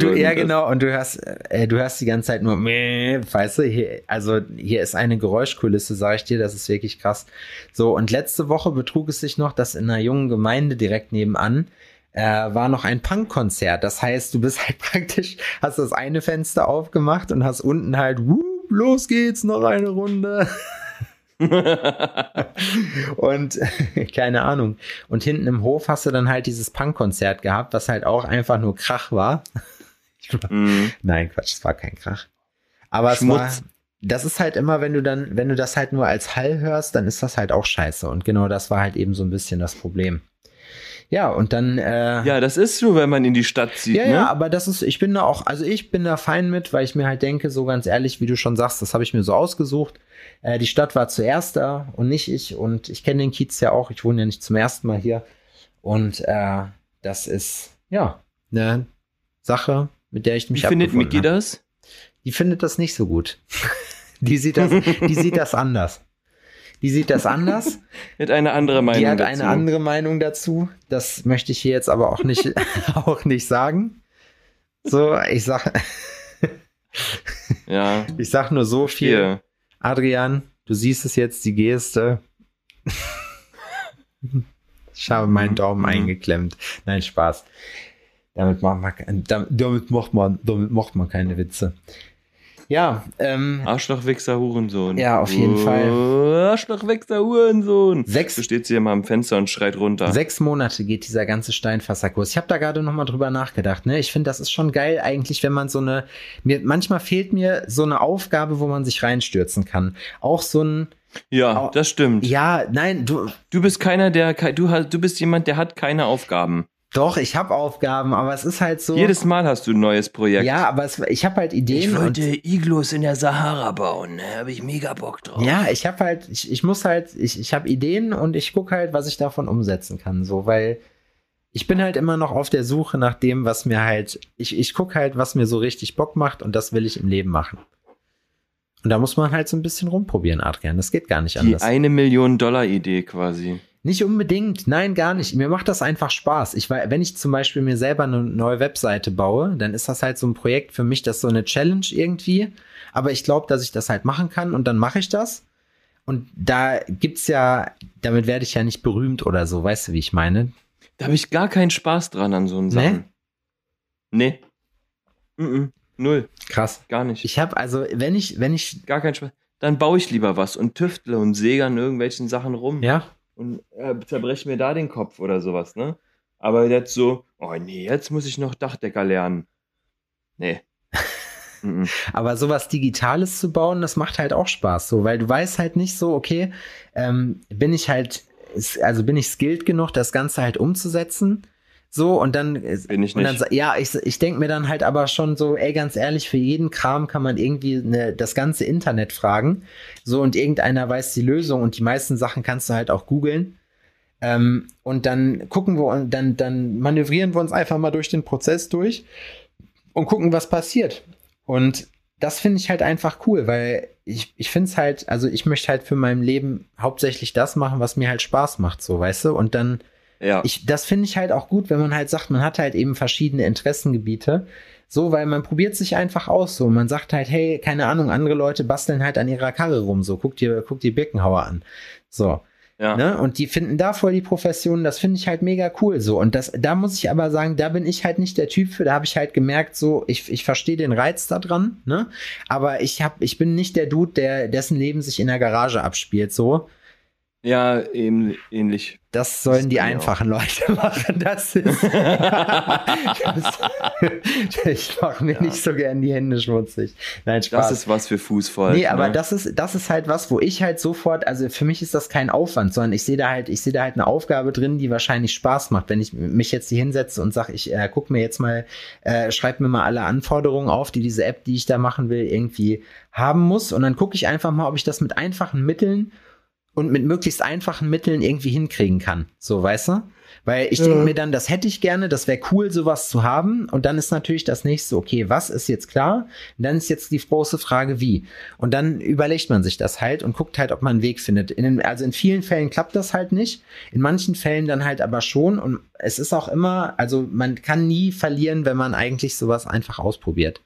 du, ja, genau, und du hörst, äh, du hörst die ganze Zeit nur, meh, weißt du, hier, also hier ist eine Geräuschkulisse, sage ich dir, das ist wirklich krass. So, und letzte Woche betrug es sich noch, dass in einer jungen Gemeinde direkt nebenan äh, war noch ein Punkkonzert. Das heißt, du bist halt praktisch, hast das eine Fenster aufgemacht und hast unten halt, wup, los geht's, noch eine Runde. Und keine Ahnung. Und hinten im Hof hast du dann halt dieses Punkkonzert gehabt, was halt auch einfach nur Krach war. Mhm. Nein, Quatsch, es war kein Krach. Aber es Schmutz. war, das ist halt immer, wenn du dann, wenn du das halt nur als Hall hörst, dann ist das halt auch scheiße. Und genau das war halt eben so ein bisschen das Problem. Ja, und dann, äh, Ja, das ist so, wenn man in die Stadt zieht, ja, ne? ja, aber das ist, ich bin da auch, also ich bin da fein mit, weil ich mir halt denke, so ganz ehrlich, wie du schon sagst, das habe ich mir so ausgesucht. Äh, die Stadt war zuerst da und nicht ich und ich kenne den Kiez ja auch, ich wohne ja nicht zum ersten Mal hier. Und äh, das ist, ja, eine Sache, mit der ich Wie mich findet abgefunden Mickey hab. das? Die findet das nicht so gut. die sieht das, die sieht das anders. Die sieht das anders. Hat eine andere Meinung Die hat dazu. eine andere Meinung dazu. Das möchte ich hier jetzt aber auch nicht, auch nicht sagen. So, ich sag, Ja, ich sag nur so viel. hier. Adrian, du siehst es jetzt, die Geste. Ich habe meinen Daumen Mhm. eingeklemmt. Nein, Spaß. Damit macht man, damit, damit macht man, damit macht man keine Witze. Ja, ähm, Arschloch, Wichser, Hurensohn. Ja, auf jeden Fall. Arschloch, Wichser, Hurensohn. Sechs- Du stehst hier mal am Fenster und schreit runter. Sechs Monate geht dieser ganze Steinfasserkurs. Ich habe da gerade noch mal drüber nachgedacht. Ne? Ich finde, das ist schon geil eigentlich, wenn man so eine. Mir manchmal fehlt mir so eine Aufgabe, wo man sich reinstürzen kann. Auch so ein. Ja, das stimmt. Ja, nein, du. Du bist keiner, der, du, hast, du bist jemand, der hat keine Aufgaben. Doch, ich habe Aufgaben, aber es ist halt so. Jedes Mal hast du ein neues Projekt. ja, aber es, ich habe halt Ideen. und, Iglus in der Sahara bauen, da habe ich mega Bock drauf. ja, ich habe halt, ich, ich muss halt, ich, ich habe Ideen und ich gucke halt, was ich davon umsetzen kann. So, weil ich bin halt immer noch auf der Suche nach dem, was mir halt, ich, ich gucke halt, was mir so richtig Bock macht und das will ich im Leben machen. Und da muss man halt so ein bisschen rumprobieren, Adrian. Das geht gar nicht Die anders. eine Million Dollar Idee quasi. Nicht unbedingt, nein, gar nicht. Mir macht das einfach Spaß. Ich, wenn ich zum Beispiel mir selber eine neue Webseite baue, dann ist das halt so ein Projekt für mich, das ist so eine Challenge irgendwie. Aber ich glaube, dass ich das halt machen kann und dann mache ich das. Und da gibt's ja, damit werde ich ja nicht berühmt oder so, weißt du, wie ich meine? Da habe ich gar keinen Spaß dran an so einen Sachen. Nee. Mhm. Null. Krass. Gar nicht. Ich habe also, wenn ich, wenn ich, gar keinen Spaß. Dann baue ich lieber was und tüftle und säge an irgendwelchen Sachen rum. ja, Und äh, zerbreche mir da den Kopf oder sowas, ne? Aber jetzt so, oh nee, jetzt muss ich noch Dachdecker lernen. Nee. Mhm. aber sowas Digitales zu bauen, das macht halt auch Spaß, so, weil du weißt halt nicht so, okay, ähm, bin ich halt, also bin ich skilled genug, das Ganze halt umzusetzen. So, und dann, Bin ich dann nicht. sa- ja, ich, ich denke mir dann halt aber schon so, ey, ganz ehrlich, für jeden Kram kann man irgendwie ne, das ganze Internet fragen. So, und irgendeiner weiß die Lösung und die meisten Sachen kannst du halt auch googeln. Ähm, und dann gucken wir und dann, dann manövrieren wir uns einfach mal durch den Prozess durch und gucken, was passiert. Und das finde ich halt einfach cool, weil ich, ich finde es halt, also ich möchte halt für mein Leben hauptsächlich das machen, was mir halt Spaß macht, so, weißt du? Und dann, Ja. ich, das finde ich halt auch gut, wenn man halt sagt, man hat halt eben verschiedene Interessengebiete. So, weil man probiert sich einfach aus. So, man sagt halt, hey, keine Ahnung, andere Leute basteln halt an ihrer Karre rum. So, guck dir, guck dir Birkenhauer an. So. ja. Ne? Und die finden da voll die Profession, das finde ich halt mega cool so. Und das, da muss ich aber sagen, da bin ich halt nicht der Typ für, da habe ich halt gemerkt, so, ich, ich verstehe den Reiz da dran, ne? Aber ich hab, ich bin nicht der Dude, der, dessen Leben sich in der Garage abspielt, so. ja, eben ähnlich. Das sollen Das die einfachen Leute machen. Das ist. das, ich mache mir Ja. nicht so gern die Hände schmutzig. Nein, Spaß. Das ist was für Fußvolk. Nee, aber ne? das ist, das ist halt was, wo ich halt sofort, also für mich ist das kein Aufwand, sondern ich sehe da halt, ich sehe da halt eine Aufgabe drin, die wahrscheinlich Spaß macht. Wenn ich mich jetzt hier hinsetze und sage, ich äh, guck mir jetzt mal, äh, schreib mir mal alle Anforderungen auf, die diese App, die ich da machen will, irgendwie haben muss. Und dann gucke ich einfach mal, ob ich das mit einfachen Mitteln und mit möglichst einfachen Mitteln irgendwie hinkriegen kann. So, weißt du? Weil ich denke mir dann, das hätte ich gerne, das wäre cool, sowas zu haben. Und dann ist natürlich das nächste, okay, was ist jetzt klar? Und dann ist jetzt die große Frage, wie? Und dann überlegt man sich das halt und guckt halt, ob man einen Weg findet. In also in vielen Fällen klappt das halt nicht, in manchen Fällen dann halt aber schon. Und es ist auch immer, also man kann nie verlieren, wenn man eigentlich sowas einfach ausprobiert,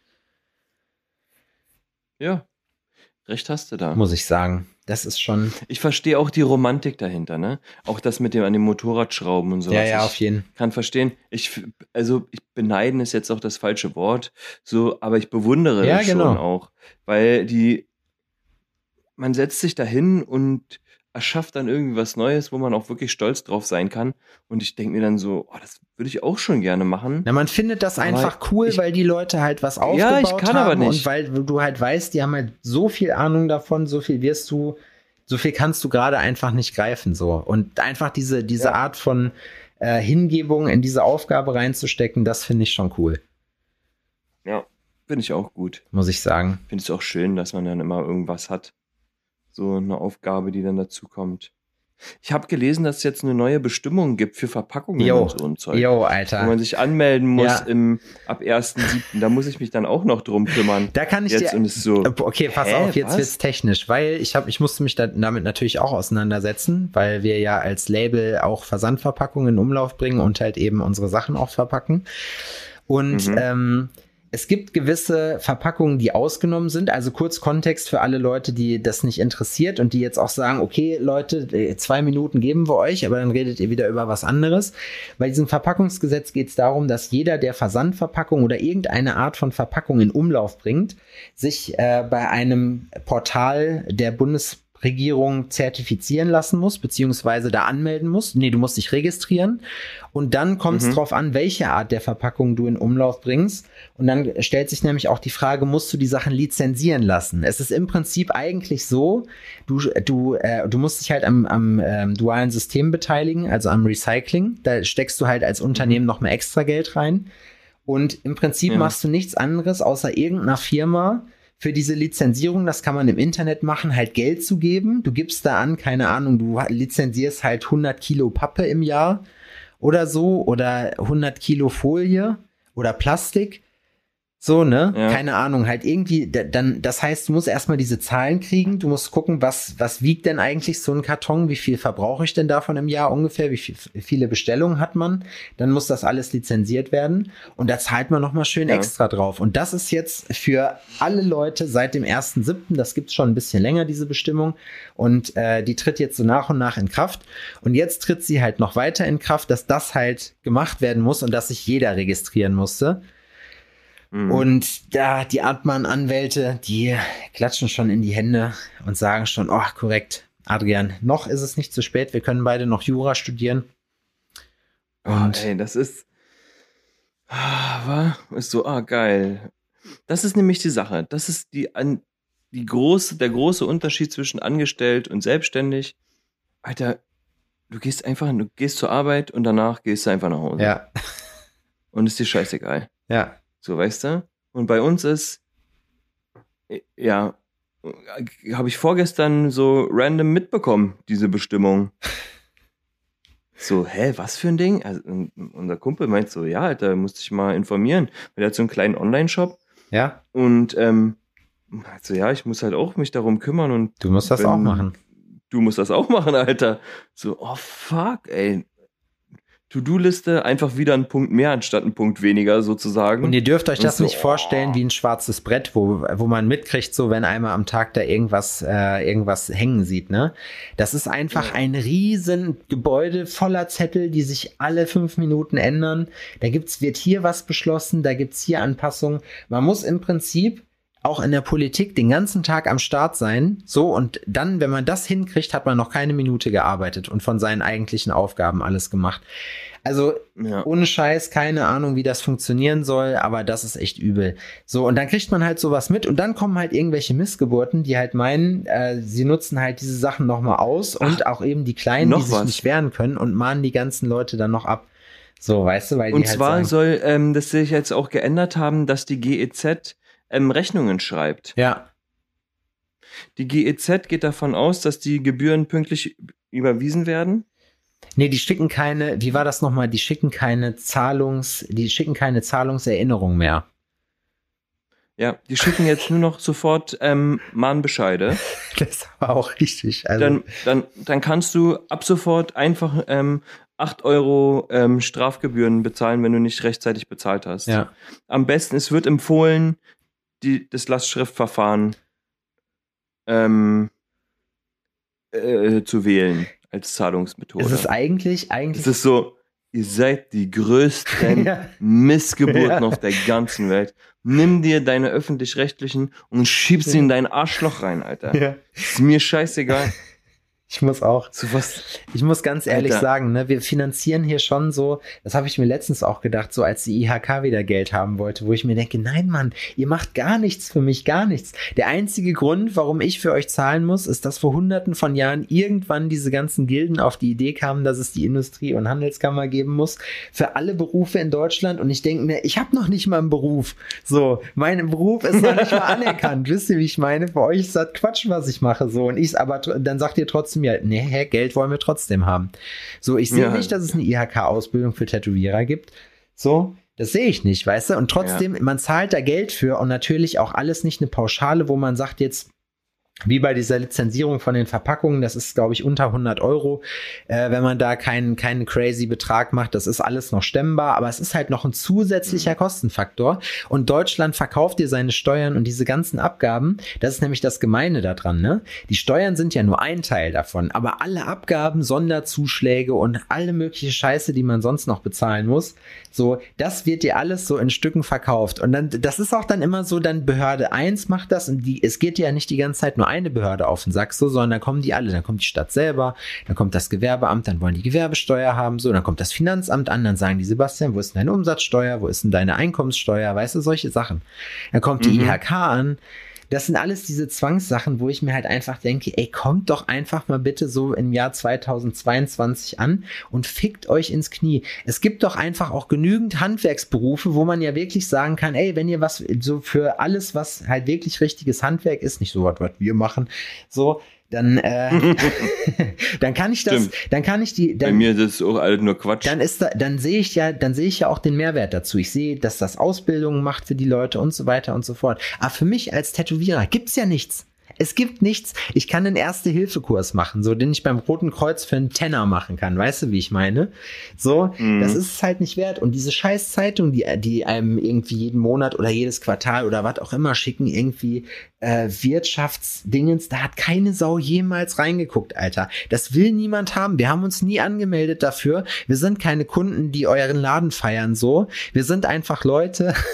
Ja, recht hast du da. muss ich sagen. Das ist schon, Ich verstehe auch die Romantik dahinter, ne? Auch das mit dem an dem Motorrad schrauben und so. ja, ja, auf jeden kann verstehen. Ich, also ich beneiden ist jetzt auch das falsche Wort, so, aber ich bewundere Ja, es genau. schon auch, weil die, man setzt sich dahin und erschafft dann irgendwie was Neues, wo man auch wirklich stolz drauf sein kann. Und ich denke mir dann so, oh, das würde ich auch schon gerne machen. Na, man findet das Aber einfach cool, ich- weil die Leute halt was Ja, aufgebaut ich kann haben aber nicht. und weil du halt weißt, die haben halt so viel Ahnung davon, so viel wirst du, so viel kannst du gerade einfach nicht greifen so und einfach diese diese Ja. Art von äh, Hingebung in diese Aufgabe reinzustecken, das finde ich schon cool, Ja, finde ich auch gut. muss ich sagen. Finde es auch schön, dass man dann immer irgendwas hat. So eine Aufgabe, die dann dazu kommt. Ich habe gelesen, dass es jetzt eine neue Bestimmung gibt für Verpackungen Jo. und so ein Zeug. Jo, Wo Alter. man sich anmelden muss Ja. im, ab 1.7. Da muss ich mich dann auch noch drum kümmern. Da kann ich Jetzt dir und es ist so. Äh, Okay, pass Hä, auf, jetzt was? wird's technisch, weil ich habe, ich musste mich da, damit natürlich auch auseinandersetzen, weil wir ja als Label auch Versandverpackungen in Umlauf bringen und halt eben unsere Sachen auch verpacken. Und Mhm. ähm, es gibt gewisse Verpackungen, die ausgenommen sind. Also kurz Kontext für alle Leute, die das nicht interessiert und die jetzt auch sagen, okay, Leute, äh, zwei Minuten geben wir euch, aber dann redet ihr wieder über was anderes. Bei diesem Verpackungsgesetz geht es darum, dass jeder, der Versandverpackung oder irgendeine Art von Verpackung in Umlauf bringt, sich äh, bei einem Portal der Bundesregierung zertifizieren lassen muss, beziehungsweise da anmelden muss. Nee, du musst dich registrieren. Und dann kommt es Mhm. drauf an, welche Art der Verpackung du in Umlauf bringst. Und dann stellt sich nämlich auch die Frage, musst du die Sachen lizenzieren lassen? Es ist im Prinzip eigentlich so, du, du, äh, du musst dich halt am, am ähm, dualen System beteiligen, also am Recycling. Da steckst du halt als Unternehmen noch mal extra Geld rein. Und im Prinzip Ja. machst du nichts anderes, außer irgendeiner Firma für diese Lizenzierung, das kann man im Internet machen, halt Geld zu geben. Du gibst da an, keine Ahnung, du lizenzierst halt 100 Kilo Pappe im Jahr oder so oder 100 Kilo Folie oder Plastik. So, ne? Ja. Keine Ahnung, halt irgendwie, da- dann, das heißt, du musst erstmal diese Zahlen kriegen, du musst gucken, was, was wiegt denn eigentlich so ein Karton, wie viel verbrauche ich denn davon im Jahr ungefähr, wie viel, viele Bestellungen hat man, dann muss das alles lizenziert werden und da zahlt man nochmal schön Ja. extra drauf. Und das ist jetzt für alle Leute seit dem 1.7., das gibt's schon ein bisschen länger, diese Bestimmung, und äh, die tritt jetzt so nach und nach in Kraft. Und jetzt tritt sie halt noch weiter in Kraft, dass das halt gemacht werden muss und dass sich jeder registrieren musste. Mhm. Und da die Artmann-Anwälte, die klatschen schon in die Hände und sagen schon, oh, korrekt, Adrian, noch ist es nicht zu spät, wir können beide noch Jura studieren. Und oh, ey, das ist. Ah? Ist so, ah, geil. Das ist nämlich die Sache. Das ist die, an, die große, der große Unterschied zwischen angestellt und selbstständig. Alter, du gehst einfach, du gehst zur Arbeit und danach gehst du einfach nach Hause. ja, und ist dir scheißegal. Ja. So, weißt du? Und bei uns ist, äh, ja, äh, habe ich vorgestern so random mitbekommen, diese Bestimmung. So, hä, was für ein Ding? Also, unser Kumpel meint so, ja, Alter, musste ich mal informieren. Weil er hat so einen kleinen Online-Shop. Ja. Und, ähm, also ja, ich muss halt auch mich darum kümmern und. Du musst das wenn, auch machen. Du musst das auch machen, Alter. So, oh fuck, ey. To-Do-Liste einfach wieder ein Punkt mehr anstatt ein Punkt weniger sozusagen. Und ihr dürft euch das so, nicht vorstellen oh. wie ein schwarzes Brett, wo, wo man mitkriegt, so wenn einmal am Tag da irgendwas, äh, irgendwas hängen sieht, ne? Das ist einfach ein riesen Gebäude voller Zettel, die sich alle fünf Minuten ändern. Da gibt's, wird hier was beschlossen, da gibt's hier Anpassungen. Man muss im Prinzip auch in der Politik den ganzen Tag am Start sein. So, und dann, wenn man das hinkriegt, hat man noch keine Minute gearbeitet und von seinen eigentlichen Aufgaben alles gemacht. Also, Ja. ohne Scheiß, keine Ahnung, wie das funktionieren soll, aber das ist echt übel. So, und dann kriegt man halt sowas mit und dann kommen halt irgendwelche Missgeburten, die halt meinen, äh, sie nutzen halt diese Sachen nochmal aus und auch eben die Kleinen, die sich was. nicht wehren können und mahnen die ganzen Leute dann noch ab. So, weißt du, weil die Und halt zwar sagen, soll ähm, das sich jetzt auch geändert haben, dass die GEZ ähm, Rechnungen schreibt. ja, Die GEZ geht davon aus, dass die Gebühren pünktlich überwiesen werden. Nee, die schicken keine, wie war das nochmal? Die schicken keine Zahlungs, die schicken keine Zahlungserinnerung mehr. Ja, die schicken jetzt nur noch sofort ähm, Mahnbescheide. Das war auch richtig. Also, Dann, dann, dann kannst du ab sofort einfach ähm, 8 Euro ähm, Strafgebühren bezahlen, wenn du nicht rechtzeitig bezahlt hast. ja. Am besten, es wird empfohlen, die, das Lastschriftverfahren ähm, äh, zu wählen als Zahlungsmethode. Es ist eigentlich, eigentlich. Es ist so, ihr seid die größten ja, Missgeburten Ja. auf der ganzen Welt. Nimm dir deine öffentlich-rechtlichen und schieb sie in dein Arschloch rein, Alter. ja. Ist mir scheißegal. Ich muss auch. So was. Ich muss ganz ehrlich Alter. sagen, ne, wir finanzieren hier schon so, das habe ich mir letztens auch gedacht, so als die IHK wieder Geld haben wollte, wo ich mir denke, nein, Mann, ihr macht gar nichts für mich, gar nichts. Der einzige Grund, warum ich für euch zahlen muss, ist, dass vor hunderten von Jahren irgendwann diese ganzen Gilden auf die Idee kamen, dass es die Industrie- und Handelskammer geben muss für alle Berufe in Deutschland. Und ich denke mir, ich habe noch nicht mal einen Beruf. So, mein Beruf ist noch nicht mal anerkannt. Wisst ihr, wie ich meine? Für euch ist das Quatsch, was ich mache. So, und ich aber, dann sagt ihr trotzdem ja, nee, Geld wollen wir trotzdem haben. So, ich sehe Ja. nicht, dass es eine IHK-Ausbildung für Tätowierer gibt. So, das sehe ich nicht, weißt du? Und trotzdem, man zahlt da Geld für und natürlich auch alles nicht eine Pauschale, wo man sagt jetzt, wie bei dieser Lizenzierung von den Verpackungen, das ist, glaube ich, unter 100 Euro, äh, wenn man da keinen keinen crazy Betrag macht. Das ist alles noch stemmbar, aber es ist halt noch ein zusätzlicher Kostenfaktor. Und Deutschland verkauft dir seine Steuern und diese ganzen Abgaben. Das ist nämlich das Gemeine daran. Ne? Die Steuern sind ja nur ein Teil davon, aber alle Abgaben, Sonderzuschläge und alle mögliche Scheiße, die man sonst noch bezahlen muss, so, das wird dir alles so in Stücken verkauft. Und dann, das ist auch dann immer so, dann Behörde 1 macht das und die, es geht ja nicht die ganze Zeit nur eine Behörde auf den Sack, so, sondern dann kommen die alle. Dann kommt die Stadt selber, dann kommt das Gewerbeamt, dann wollen die Gewerbesteuer haben, so, dann kommt das Finanzamt an, dann sagen die, Sebastian, wo ist denn deine Umsatzsteuer, wo ist denn deine Einkommenssteuer, weißt du, solche Sachen. Dann kommt die Mhm. IHK an, das sind alles diese Zwangssachen, wo ich mir halt einfach denke, ey, kommt doch einfach mal bitte so im Jahr 2022 an und fickt euch ins Knie. Es gibt doch einfach auch genügend Handwerksberufe, wo man ja wirklich sagen kann, ey, wenn ihr was so für alles, was halt wirklich richtiges Handwerk ist, nicht so was, was wir machen, so, dann, äh, dann kann ich das, Stimmt. dann kann ich die, Bei dann, mir ist das auch alles nur Quatsch. dann ist da, dann sehe ich ja, dann sehe ich ja auch den Mehrwert dazu. Ich sehe, dass das Ausbildungen macht für die Leute und so weiter und so fort. Aber für mich als Tätowierer gibt's ja nichts. Es gibt nichts. Ich kann einen Erste-Hilfe-Kurs machen, so den ich beim Roten Kreuz für einen Tenner machen kann. Weißt du, wie ich meine? So, Mhm. das ist es halt nicht wert. Und diese scheiß Zeitung, die, die einem irgendwie jeden Monat oder jedes Quartal oder was auch immer schicken, irgendwie äh, Wirtschaftsdingens, da hat keine Sau jemals reingeguckt, Alter. Das will niemand haben. Wir haben uns nie angemeldet dafür. Wir sind keine Kunden, die euren Laden feiern, so. Wir sind einfach Leute.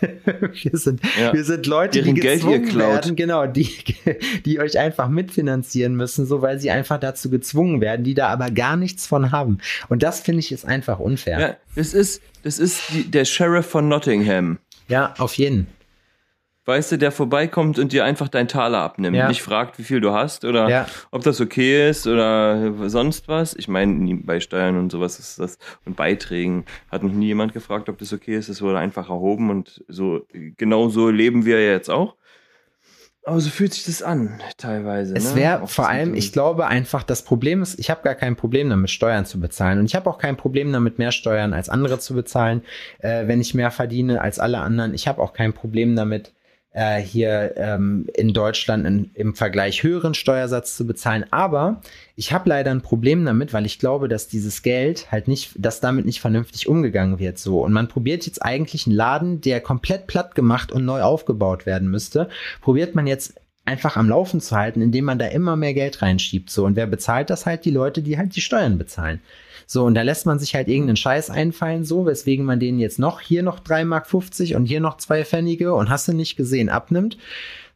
wir, sind, Ja. wir sind Leute, Deren die gezwungen werden, genau, die, die euch einfach mitfinanzieren müssen, so weil sie einfach dazu gezwungen werden, die da aber gar nichts von haben. Und das finde ich ist einfach unfair. ja, das ist, das ist die, der Sheriff von Nottingham. Ja, auf jeden. Weißt du, der vorbeikommt und dir einfach dein Taler abnimmt, Ja. nicht fragt, wie viel du hast oder Ja. ob das okay ist oder sonst was. Ich meine, bei Steuern und sowas ist das und Beiträgen hat noch nie jemand gefragt, ob das okay ist. Es wurde einfach erhoben und so genau so leben wir jetzt auch. Aber so fühlt sich das an, teilweise. Es ne? wäre Auf vor allem, ich glaube einfach, das Problem ist, ich habe gar kein Problem damit, Steuern zu bezahlen. Und ich habe auch kein Problem damit, mehr Steuern als andere zu bezahlen, äh, wenn ich mehr verdiene als alle anderen. Ich habe auch kein Problem damit, äh, hier ähm, in Deutschland in, im Vergleich höheren Steuersatz zu bezahlen. Aber ich habe leider ein Problem damit, weil ich glaube, dass dieses Geld halt nicht, dass damit nicht vernünftig umgegangen wird so. Und man probiert jetzt eigentlich einen Laden, der komplett platt gemacht und neu aufgebaut werden müsste, probiert man jetzt einfach am Laufen zu halten, indem man da immer mehr Geld reinschiebt. So, und wer bezahlt das halt? Die Leute, die halt die Steuern bezahlen. So, und da lässt man sich halt irgendeinen Scheiß einfallen, so, weswegen man denen jetzt noch hier noch 3,50 Mark und hier noch zwei Pfennige und hast du nicht gesehen, abnimmt.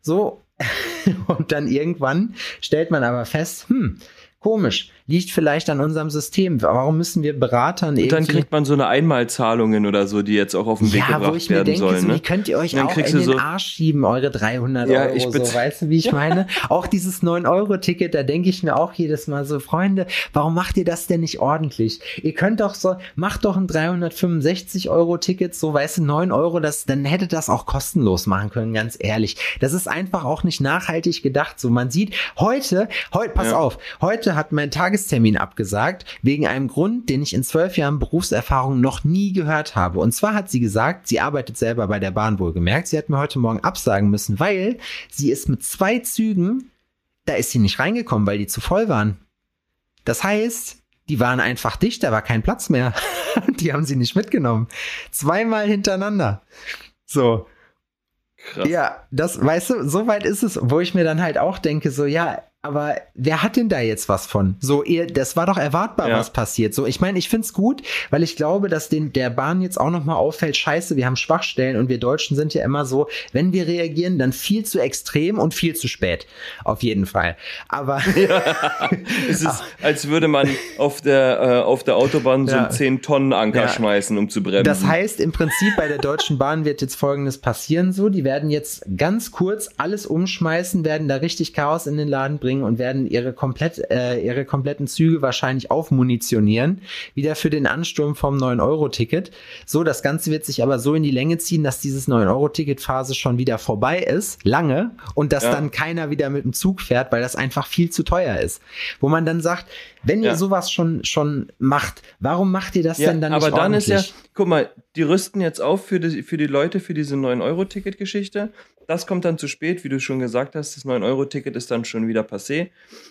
So, und dann irgendwann stellt man aber fest, hm, komisch, liegt vielleicht an unserem System. Warum müssen wir Beratern Und dann kriegt man so eine Einmalzahlungen oder so, die jetzt auch auf den Weg ja, wo gebracht ich mir werden denke, sollen. so, Ne? wie könnt ihr euch auch in den so- Arsch schieben, eure 300 Ja, Euro, ich so, weißt du, wie ich meine? auch dieses 9-Euro-Ticket, da denke ich mir auch jedes Mal so, Freunde, warum macht ihr das denn nicht ordentlich? Ihr könnt doch so, macht doch ein 365-Euro-Ticket, so, weißt du, 9 Euro, das, dann hätte das auch kostenlos machen können, ganz ehrlich. Das ist einfach auch nicht nachhaltig gedacht, so, man sieht, heute, heute, pass Ja. auf, heute hat mein Tagestermin abgesagt, wegen einem Grund, den ich in zwölf Jahren Berufserfahrung noch nie gehört habe. Und zwar hat sie gesagt, sie arbeitet selber bei der Bahn wohlgemerkt. Sie hat mir heute Morgen absagen müssen, weil sie ist mit zwei Zügen, da ist sie nicht reingekommen, weil die zu voll waren. Das heißt, die waren einfach dicht, da war kein Platz mehr. die haben sie nicht mitgenommen. Zweimal hintereinander. So, Krass. ja, das, weißt du, so weit ist es, wo ich mir dann halt auch denke, so, ja, aber wer hat denn da jetzt was von? So, ihr, das war doch erwartbar, Ja. was passiert. So, ich meine, ich find's gut, weil ich glaube, dass den, der Bahn jetzt auch nochmal auffällt, scheiße, wir haben Schwachstellen und wir Deutschen sind ja immer so, wenn wir reagieren, dann viel zu extrem und viel zu spät. Auf jeden Fall. Aber, Es ist, als würde man auf der, äh, auf der Autobahn so Ja. einen 10-Tonnen-Anker Ja. schmeißen, um zu bremsen. Das heißt, im Prinzip bei der Deutschen Bahn wird jetzt Folgendes passieren so, die werden jetzt ganz kurz alles umschmeißen, werden da richtig Chaos in den Laden bringen und werden ihre komplett, äh, ihre kompletten Züge wahrscheinlich aufmunitionieren, wieder für den Ansturm vom 9-Euro-Ticket. So, das Ganze wird sich aber so in die Länge ziehen, dass dieses 9-Euro-Ticket-Phase schon wieder vorbei ist, lange, und dass Ja. dann keiner wieder mit dem Zug fährt, weil das einfach viel zu teuer ist. Wo man dann sagt, wenn ihr Ja. sowas schon, schon macht, warum macht ihr das ja, denn dann nicht aber dann ist ja, ordentlich? guck mal, die rüsten jetzt auf für die, für die Leute für diese 9-Euro-Ticket-Geschichte. Das kommt dann zu spät, wie du schon gesagt hast. Das 9-Euro-Ticket ist dann schon wieder passé.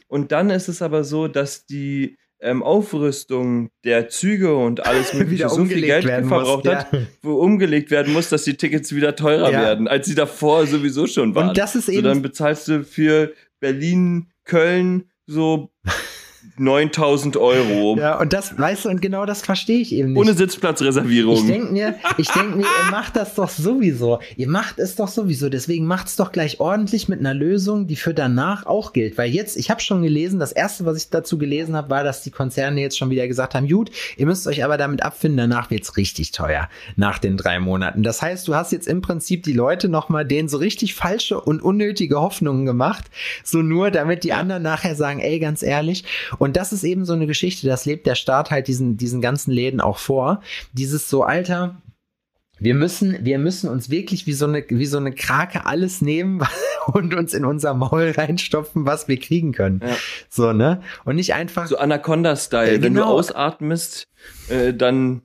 Und dann ist es aber so, dass die ähm, Aufrüstung der Züge und alles mögliche so viel Geld verbraucht muss, hat, wo umgelegt werden muss, dass die Tickets wieder teurer Ja. werden, als sie davor sowieso schon waren. Und das ist so, eben dann bezahlst du für Berlin, Köln so 9000 Euro. Ja, und das, weißt du, und genau das verstehe ich eben nicht. Ohne Sitzplatzreservierung. ich denke mir, ich denke mir, ihr macht das doch sowieso. Ihr macht es doch sowieso. Deswegen macht's doch gleich ordentlich mit einer Lösung, die für danach auch gilt. Weil jetzt, ich habe schon gelesen, das erste, was ich dazu gelesen habe, war, dass die Konzerne jetzt schon wieder gesagt haben, gut, ihr müsst euch aber damit abfinden, danach wird's richtig teuer nach den drei Monaten. Das heißt, du hast jetzt im Prinzip die Leute nochmal denen so richtig falsche und unnötige Hoffnungen gemacht, so nur, damit die anderen nachher sagen, ey, ganz ehrlich. Und das ist eben so eine Geschichte, das lebt der Staat halt diesen, diesen ganzen Läden auch vor. Dieses so, Alter, wir müssen, wir müssen uns wirklich wie so eine, wie so eine Krake alles nehmen und uns in unser Maul reinstopfen, was wir kriegen können. Ja. So, ne? Und nicht einfach. So Anaconda-Style. Äh, Wenn du genau. ausatmest, äh, dann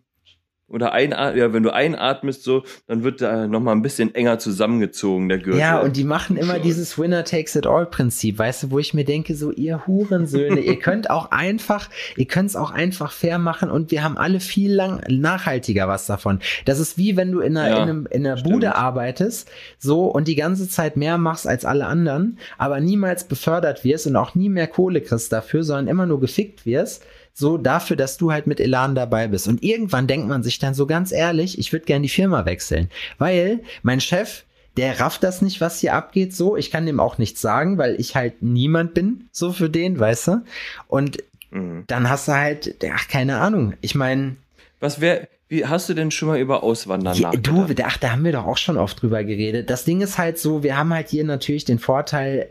oder einat ja, wenn du einatmest, so, dann wird da noch mal ein bisschen enger zusammengezogen, der Gürtel. Ja, und die machen immer So. dieses Winner takes it all Prinzip, weißt du, wo ich mir denke, so ihr Hurensöhne, ihr könnt auch einfach, ihr könnt es auch einfach fair machen und wir haben alle viel lang nachhaltiger was davon. Das ist wie wenn du in einer, Ja, in einem, in einer stimmt. Bude arbeitest, so und die ganze Zeit mehr machst als alle anderen, aber niemals befördert wirst und auch nie mehr Kohle kriegst dafür, sondern immer nur gefickt wirst. So dafür, dass du halt mit Elan dabei bist. Und irgendwann denkt man sich dann so ganz ehrlich, ich würde gerne die Firma wechseln. Weil mein Chef, der rafft das nicht, was hier abgeht, so. Ich kann dem auch nichts sagen, weil ich halt niemand bin, so für den, weißt du? Und Mhm. dann hast du halt, ach, keine Ahnung. Ich meine, Was wäre, Wie hast du denn schon mal über Auswandern Ja, du, ach, da haben wir doch auch schon oft drüber geredet. Das Ding ist halt so, wir haben halt hier natürlich den Vorteil,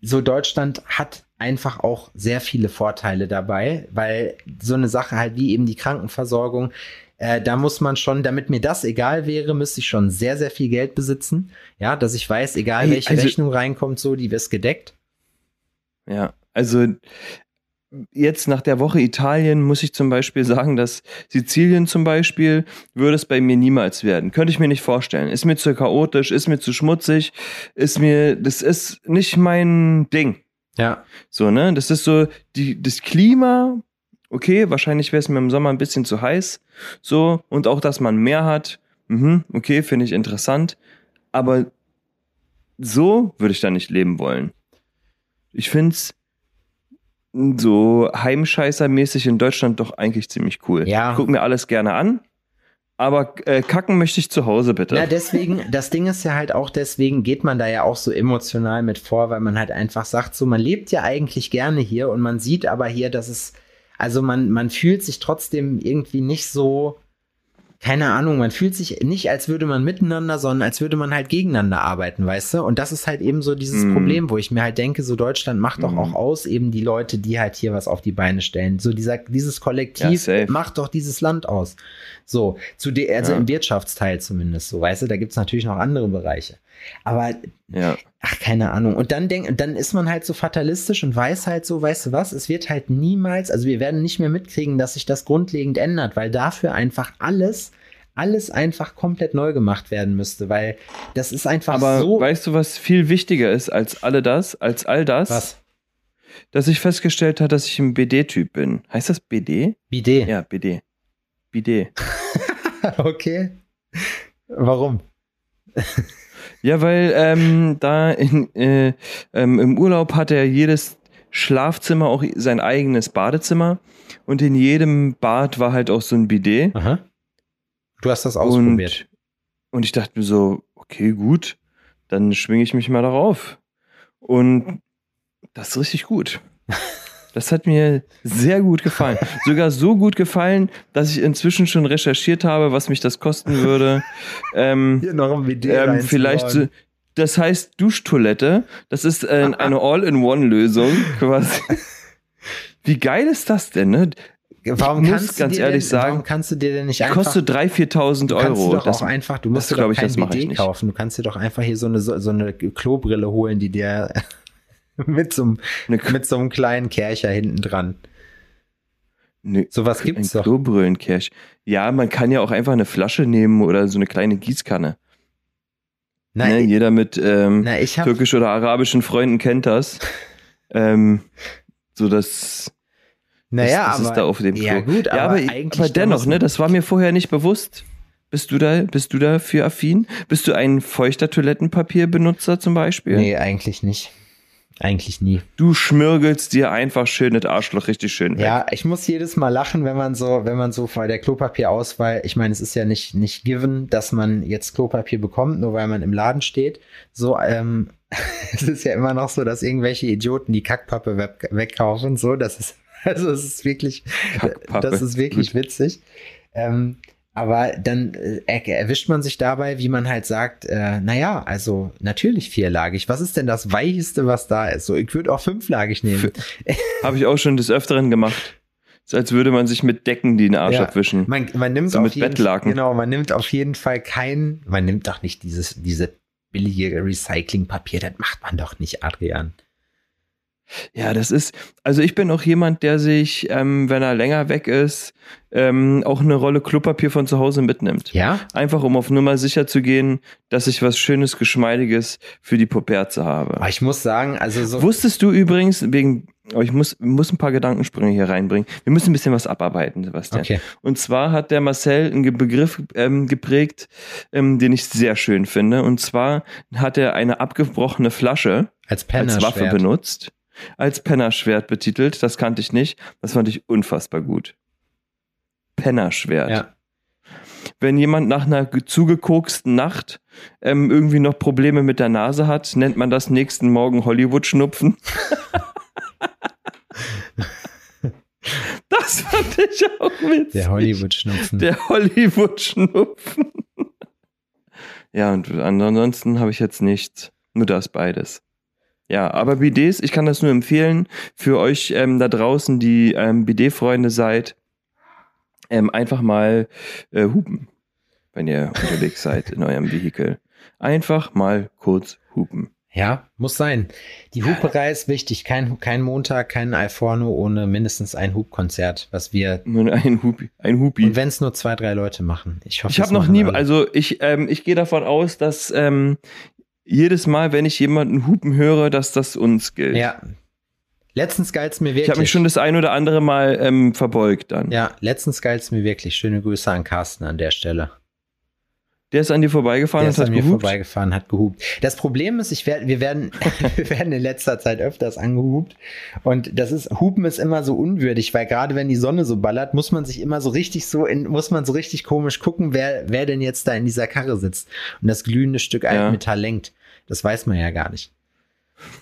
so Deutschland hat einfach auch sehr viele Vorteile dabei, weil so eine Sache halt wie eben die Krankenversorgung, äh, da muss man schon, damit mir das egal wäre, müsste ich schon sehr, sehr viel Geld besitzen. Ja, dass ich weiß, egal welche also- Rechnung reinkommt, so, die ist gedeckt. Ja, also jetzt nach der Woche Italien muss ich zum Beispiel sagen, dass Sizilien zum Beispiel würde es bei mir niemals werden. Könnte ich mir nicht vorstellen. Ist mir zu chaotisch, ist mir zu schmutzig, ist mir, das ist nicht mein Ding. Ja. So, ne? Das ist so, die, das Klima, okay, wahrscheinlich wäre es mir im Sommer ein bisschen zu heiß. So, und auch, dass man mehr hat, mhm, okay, finde ich interessant. Aber so würde ich da nicht leben wollen. Ich finde es so Heimscheißermäßig in Deutschland doch eigentlich ziemlich cool. Ja. Ich guck mir alles gerne an. Aber äh, kacken möchte ich zu Hause, bitte. Na, deswegen, das Ding ist ja halt auch, deswegen geht man da ja auch so emotional mit vor, weil man halt einfach sagt, so, man lebt ja eigentlich gerne hier und man sieht aber hier, dass es, also man, man fühlt sich trotzdem irgendwie nicht so, keine Ahnung, man fühlt sich nicht, als würde man miteinander, sondern als würde man halt gegeneinander arbeiten, weißt du? Und das ist halt eben so dieses Mm. Problem, wo ich mir halt denke, so Deutschland macht doch Mm. auch aus, eben die Leute, die halt hier was auf die Beine stellen. So dieser, dieses Ja, Kollektiv safe. macht doch dieses Land aus. So, zu de, also Ja. im Wirtschaftsteil zumindest, so, weißt du, da gibt's natürlich noch andere Bereiche. Aber, ja. ach, keine Ahnung. Und dann denk, dann ist man halt so fatalistisch und weiß halt so, weißt du was, es wird halt niemals, also wir werden nicht mehr mitkriegen, dass sich das grundlegend ändert, weil dafür einfach alles, alles einfach komplett neu gemacht werden müsste, weil das ist einfach Aber so. weißt du, was viel wichtiger ist als alle das, als all das? was? Dass ich festgestellt habe, dass ich ein BD-Typ bin. Heißt das BD? Bidet. Ja, BD. BD. okay. Warum? Ja, weil ähm, da in, äh, ähm, im Urlaub hat er jedes Schlafzimmer auch sein eigenes Badezimmer und in jedem Bad war halt auch so ein Bidet. Aha. Du hast das ausprobiert. Und, und ich dachte mir so, okay, gut, dann schwinge ich mich mal darauf. Und das ist richtig gut. Das hat mir sehr gut gefallen. Sogar so gut gefallen, dass ich inzwischen schon recherchiert habe, was mich das kosten würde. Ähm, Hier noch ein Bidet. ähm, vielleicht so, das heißt Duschtoilette. Das ist äh, eine All-in-One-Lösung quasi. Wie geil ist das denn, ne? Warum muss kannst du ganz dir ehrlich denn, sagen, warum kannst du dir denn nicht einfach Kostet 3.000, 4.000 du kannst Euro. du doch Das, auch einfach, du musst das dir doch ich, kein ich BD kaufen. Du kannst dir doch einfach hier so eine so, so eine Klobrille holen, die dir mit so einem eine, mit so einem kleinen Kercher hinten dran. eine, Sowas ein gibt's doch. Klobrüllencash. Ja, man kann ja auch einfach eine Flasche nehmen oder so eine kleine Gießkanne. Na, ne? Jeder mit ähm, na, türkisch oder arabischen Freunden kennt das. ähm, so das, naja, das, das aber ist da auf dem Klo. ja gut, ja, aber, aber, eigentlich aber dennoch, ne, das war mir vorher nicht bewusst. Bist du da, bist du dafür affin? Bist du ein feuchter Toilettenpapierbenutzer zum Beispiel? Nee, eigentlich nicht. Eigentlich nie. Du schmirgelst dir einfach schön das Arschloch richtig schön weg. Ja, ich muss jedes Mal lachen, wenn man so, wenn man so bei der Klopapierauswahl, ich meine, es ist ja nicht, nicht given, dass man jetzt Klopapier bekommt, nur weil man im Laden steht. So, ähm, es ist ja immer noch so, dass irgendwelche Idioten die Kackpappe weg, wegkaufen. So, das ist, also es ist wirklich, Kackpappe. das ist wirklich witzig. Ähm, aber dann äh, er- erwischt man sich dabei, wie man halt sagt, äh, naja, also natürlich vierlagig. Was ist denn das Weicheste, was da ist? So, ich würde auch fünflagig nehmen. Habe ich auch schon des Öfteren gemacht. Ist, als würde man sich mit Decken den Arsch Ja. abwischen. Man, man nimmt So auf mit jeden Bettlaken. Genau, man nimmt auf jeden Fall kein, man nimmt doch nicht dieses, diese billige Recyclingpapier, das macht man doch nicht, Adrian. Ja, das ist, also ich bin auch jemand, der sich, ähm, wenn er länger weg ist, ähm, auch eine Rolle Klopapier von zu Hause mitnimmt. Ja? Einfach um auf Nummer sicher zu gehen, dass ich was Schönes, Geschmeidiges für die Puperze habe. Aber ich muss sagen, also so. Wusstest du übrigens, wegen, oh, ich muss, muss ein paar Gedankensprünge hier reinbringen. Wir müssen ein bisschen was abarbeiten, Sebastian. Okay. Und zwar hat der Marcel einen Begriff ähm, geprägt, ähm, den ich sehr schön finde. Und zwar hat er eine abgebrochene Flasche als als Waffe benutzt, als Pennerschwert betitelt. Das kannte ich nicht. Das fand ich unfassbar gut. Pennerschwert. Ja. Wenn jemand nach einer ge- zugekoksten Nacht ähm, irgendwie noch Probleme mit der Nase hat, nennt man das nächsten Morgen Hollywood-Schnupfen. das, fand ich auch witzig. Der Hollywood-Schnupfen. Der Hollywood-Schnupfen. ja, und ansonsten habe ich jetzt nichts. Nur das beides. Ja, aber Bidets, ich kann das nur empfehlen für euch ähm, da draußen, die ähm, Bidet-Freunde seid, ähm, einfach mal äh, hupen, wenn ihr unterwegs seid in eurem Vehikel. Einfach mal kurz hupen. Ja, muss sein. Die Huperei ist wichtig. Kein, kein Montag, kein Alforno ohne mindestens ein Hubkonzert, was wir. Ein Hupi. Ein Hupi. Und wenn es nur zwei, drei Leute machen. Ich hoffe, ich habe noch nie, alle. also ich, ähm, ich gehe davon aus, dass ähm, jedes Mal, wenn ich jemanden hupen höre, dass das uns gilt. Ja. Letztens geilt's mir wirklich. Ich habe mich schon das ein oder andere Mal ähm, verbeugt dann. Ja, letztens geilt's mir wirklich. Schöne Grüße an Carsten an der Stelle. Der ist an dir vorbeigefahren Der und ist hat an mir gehupt? vorbeigefahren, hat gehupt. Das Problem ist, ich werd, wir, werden, wir werden in letzter Zeit öfters angehupt. Und das ist, Hupen ist immer so unwürdig, weil gerade wenn die Sonne so ballert, muss man sich immer so richtig so in, muss man so richtig komisch gucken, wer, wer denn jetzt da in dieser Karre sitzt und das glühende Stück Ja. Altmetall lenkt. Das weiß man ja gar nicht.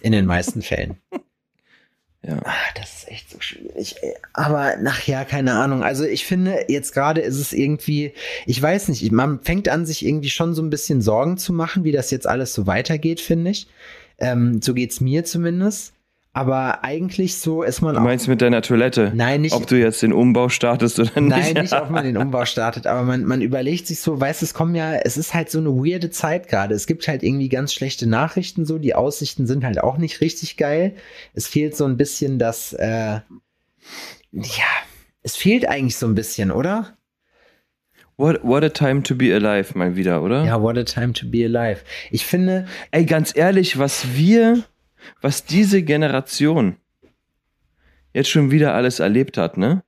In den meisten Fällen. Ja. Ah, das ist echt so schwierig. ey. Aber nachher, keine Ahnung. Also ich finde, jetzt gerade ist es irgendwie, ich weiß nicht, man fängt an, sich irgendwie schon so ein bisschen Sorgen zu machen, wie das jetzt alles so weitergeht, finde ich. Ähm, so geht's mir zumindest. Aber eigentlich so ist man Du meinst mit deiner Toilette? Nein, nicht- Ob du jetzt den Umbau startest oder nicht? Nein, nicht, ob man den Umbau startet, aber man, man überlegt sich so, weißt du, es kommen ja, es ist halt so eine weirde Zeit gerade. Es gibt halt irgendwie ganz schlechte Nachrichten so, die Aussichten sind halt auch nicht richtig geil. Es fehlt so ein bisschen das, äh, ja, es fehlt eigentlich so ein bisschen, oder? What, what a time to be alive, mal wieder, oder? Ja, what a time to be alive. Ich finde, Ey, ganz ehrlich, was wir, was diese Generation jetzt schon wieder alles erlebt hat, ne?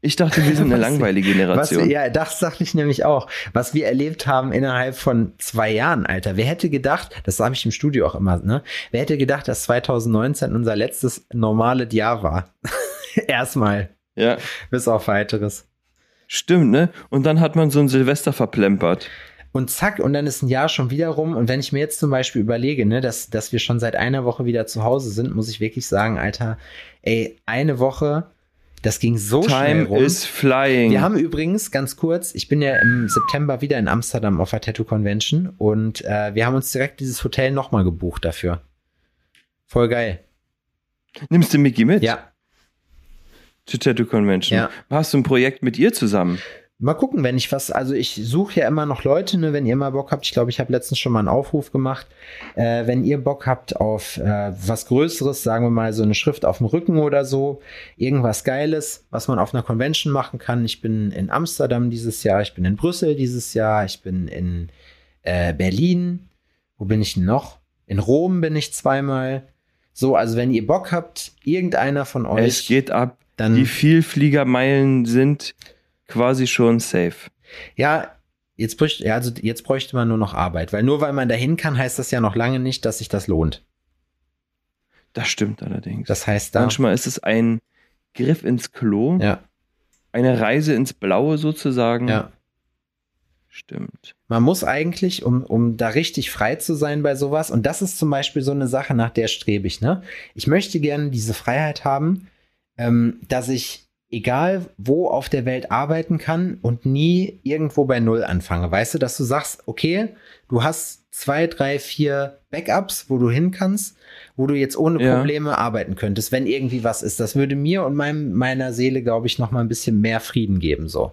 Ich dachte, wir sind eine Was- langweilige was, Generation. ja, das dachte ich nämlich auch, was wir erlebt haben innerhalb von zwei Jahren, Alter. Wer hätte gedacht, das habe ich im Studio auch immer, ne? Wer hätte gedacht, dass 2019 unser letztes normales Jahr war? Erstmal, ja, bis auf weiteres. stimmt, ne? Und dann hat man so ein Silvester verplempert. Und zack, und dann ist ein Jahr schon wieder rum. Und wenn ich mir jetzt zum Beispiel überlege, ne, dass, dass wir schon seit einer Woche wieder zu Hause sind, muss ich wirklich sagen, Alter, ey, eine Woche, das ging so schnell Time is flying. Wir haben übrigens, ganz kurz, ich bin ja im September wieder in Amsterdam auf der Tattoo Convention und äh, wir haben uns direkt dieses Hotel nochmal gebucht dafür. Voll geil. Nimmst du Mickey mit? Ja. Zur Tattoo Convention. Ja. Hast du ein Projekt mit ihr zusammen? Mal gucken, wenn ich was, also ich suche ja immer noch Leute, ne, wenn ihr mal Bock habt. Ich glaube, ich habe letztens schon mal einen Aufruf gemacht. Äh, wenn ihr Bock habt auf äh, was Größeres, sagen wir mal so eine Schrift auf dem Rücken oder so, irgendwas Geiles, was man auf einer Convention machen kann. Ich bin in Amsterdam dieses Jahr, ich bin in Brüssel dieses Jahr, ich bin in äh, Berlin. Wo bin ich denn noch? In Rom bin ich zweimal. So, also wenn ihr Bock habt, irgendeiner von euch, Es geht ab. dann Die Vielfliegermeilen sind quasi schon safe. Ja, jetzt bräuchte, ja, also jetzt bräuchte man nur noch Arbeit, weil nur weil man dahin kann, heißt das ja noch lange nicht, dass sich das lohnt. Das stimmt allerdings. Das heißt da, Manchmal ist es ein Griff ins Klo, ja, eine Reise ins Blaue sozusagen. ja. Stimmt. Man muss eigentlich, um, um da richtig frei zu sein bei sowas, und das ist zum Beispiel so eine Sache, nach der strebe ich, ne? Ich möchte gerne diese Freiheit haben, ähm, dass ich egal wo auf der Welt arbeiten kann und nie irgendwo bei Null anfange. Weißt du, dass du sagst, okay, du hast zwei, drei, vier Backups, wo du hin kannst, wo du jetzt ohne Ja. Probleme arbeiten könntest, wenn irgendwie was ist. Das würde mir und meinem, meiner Seele, glaube ich, noch mal ein bisschen mehr Frieden geben, so.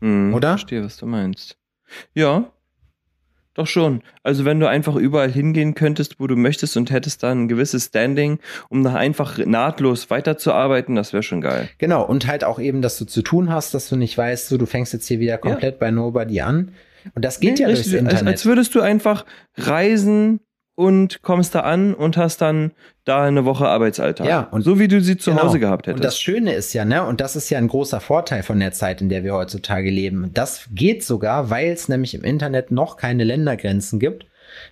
Hm, Oder? Verstehe, was du meinst. Ja. Doch schon. Also wenn du einfach überall hingehen könntest, wo du möchtest und hättest dann ein gewisses Standing, um da einfach nahtlos weiterzuarbeiten, das wäre schon geil. Genau, und halt auch eben, dass du zu tun hast, dass du nicht weißt, so, du fängst jetzt hier wieder komplett bei Nobody an. Und das geht Nee, ja durchs richtig, als, Internet. als würdest du einfach reisen und kommst da an und hast dann da eine Woche Arbeitsalltag. Ja, und- so wie du sie zu Genau. Hause gehabt hättest. Und das Schöne ist ja, ne, und das ist ja ein großer Vorteil von der Zeit, in der wir heutzutage leben. Das geht sogar, weil es nämlich im Internet noch keine Ländergrenzen gibt.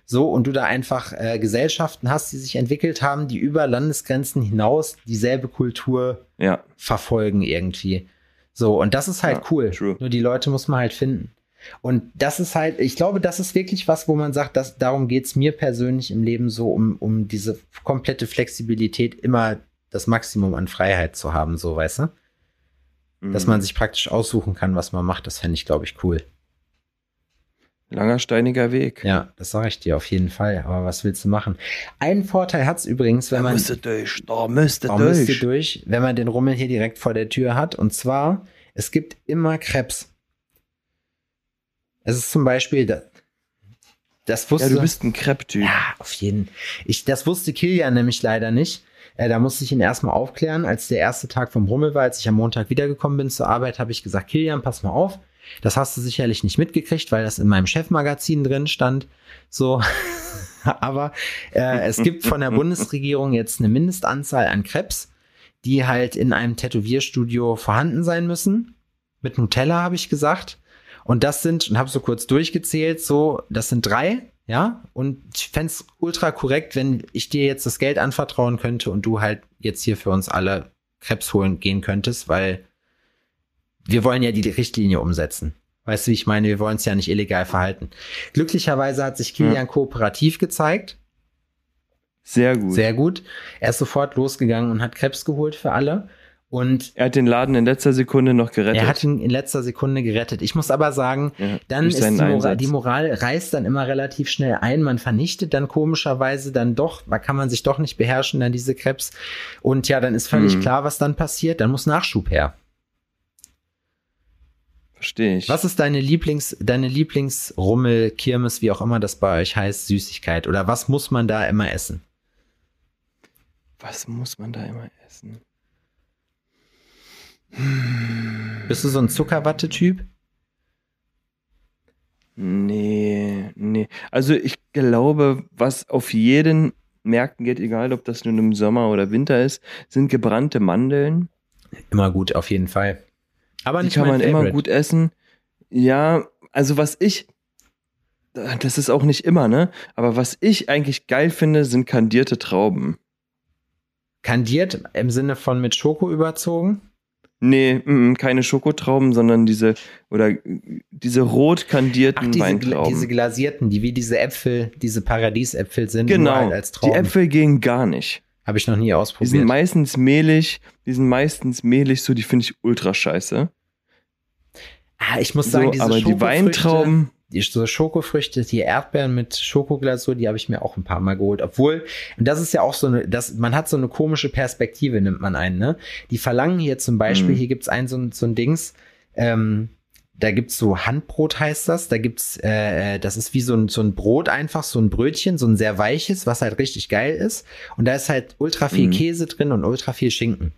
So, und du da einfach äh, Gesellschaften hast, die sich entwickelt haben, die über Landesgrenzen hinaus dieselbe Kultur ja, verfolgen irgendwie. So, und das ist halt Ja, cool. true. Nur die Leute muss man halt finden. Und das ist halt, ich glaube, das ist wirklich was, wo man sagt, dass, darum geht's mir persönlich im Leben so, um, um diese komplette Flexibilität, immer das Maximum an Freiheit zu haben, so, weißt du? dass man sich praktisch aussuchen kann, was man macht. Das fände ich, glaube ich, cool. Langer steiniger Weg. Ja, das sage ich dir auf jeden Fall. Aber was willst du machen? Einen Vorteil hat es übrigens, wenn man. müsste durch, da müsste da durch. müsste durch, wenn man den Rummel hier direkt vor der Tür hat. Und zwar, es gibt immer Krebs. Es ist zum Beispiel, das, das wusste. Ja, du bist ein Crepe-Typ. Ja, auf jeden. Ich, das wusste Kilian nämlich leider nicht. Äh, da musste ich ihn erstmal aufklären. Als der erste Tag vom Rummel war, als ich am Montag wiedergekommen bin zur Arbeit, habe ich gesagt, Kilian, pass mal auf. Das hast du sicherlich nicht mitgekriegt, weil das in meinem Chefmagazin drin stand. So. Aber äh, es gibt von der Bundesregierung jetzt eine Mindestanzahl an Krebs, die halt in einem Tätowierstudio vorhanden sein müssen. Mit Nutella habe ich gesagt. Und das sind, und habe so kurz durchgezählt, so, das sind drei, ja. Und ich fände es ultra korrekt, wenn ich dir jetzt das Geld anvertrauen könnte und du halt jetzt hier für uns alle Krebs holen gehen könntest, weil wir wollen ja die Richtlinie umsetzen. Weißt du, wie ich meine? Wir wollen es ja nicht illegal verhalten. Glücklicherweise hat sich Kilian ja. kooperativ gezeigt. Sehr gut. Sehr gut. Er ist sofort losgegangen und hat Krebs geholt für alle. Und er hat den Laden in letzter Sekunde noch gerettet. Er hat ihn in letzter Sekunde gerettet. Ich muss aber sagen, ja, dann ist die Moral, die Moral, reißt dann immer relativ schnell ein. Man vernichtet dann komischerweise dann doch, da kann man sich doch nicht beherrschen, dann diese Krebs. Und ja, dann ist völlig hm. klar, was dann passiert. Dann muss Nachschub her. Verstehe ich. Was ist deine Lieblings, deine Lieblingsrummel, Kirmes, wie auch immer das bei euch heißt, Süßigkeit? Oder was muss man da immer essen? Was muss man da immer essen? Bist du so ein Zuckerwatte-Typ? Nee, nee. Also ich glaube, was auf jeden Märkten geht, egal ob das nun im Sommer oder Winter ist, sind gebrannte Mandeln. Immer gut, auf jeden Fall. Aber nicht die kann man Favorite. immer gut essen. Ja, also was ich, das ist auch nicht immer, ne? Aber was ich eigentlich geil finde, sind kandierte Trauben. Kandiert im Sinne von mit Schoko überzogen? Nee, m -m, keine Schokotrauben, sondern diese oder diese rot kandierten Ach, diese, Weintrauben. Diese glasierten, die wie diese Äpfel, diese Paradiesäpfel sind, genau. Halt als Trauben. Die Äpfel gehen gar nicht. Habe ich noch nie ausprobiert. Die sind meistens mehlig, die sind meistens mehlig, so die finde ich ultra scheiße. Ah, ich muss sagen, so, diese aber die Weintrauben, die so Schokofrüchte, die Erdbeeren mit Schokoglasur, die habe ich mir auch ein paar Mal geholt. Obwohl, und das ist ja auch so eine, das, man hat so eine komische Perspektive, nimmt man ein, ne? Die verlangen hier zum Beispiel, mhm. hier gibt's ein so, so ein Dings, ähm, da gibt's so Handbrot heißt das. Da gibt's, äh, äh, das ist wie so ein, so ein Brot einfach, so ein Brötchen, so ein sehr weiches, was halt richtig geil ist. Und da ist halt ultra viel mhm. Käse drin und ultra viel Schinken.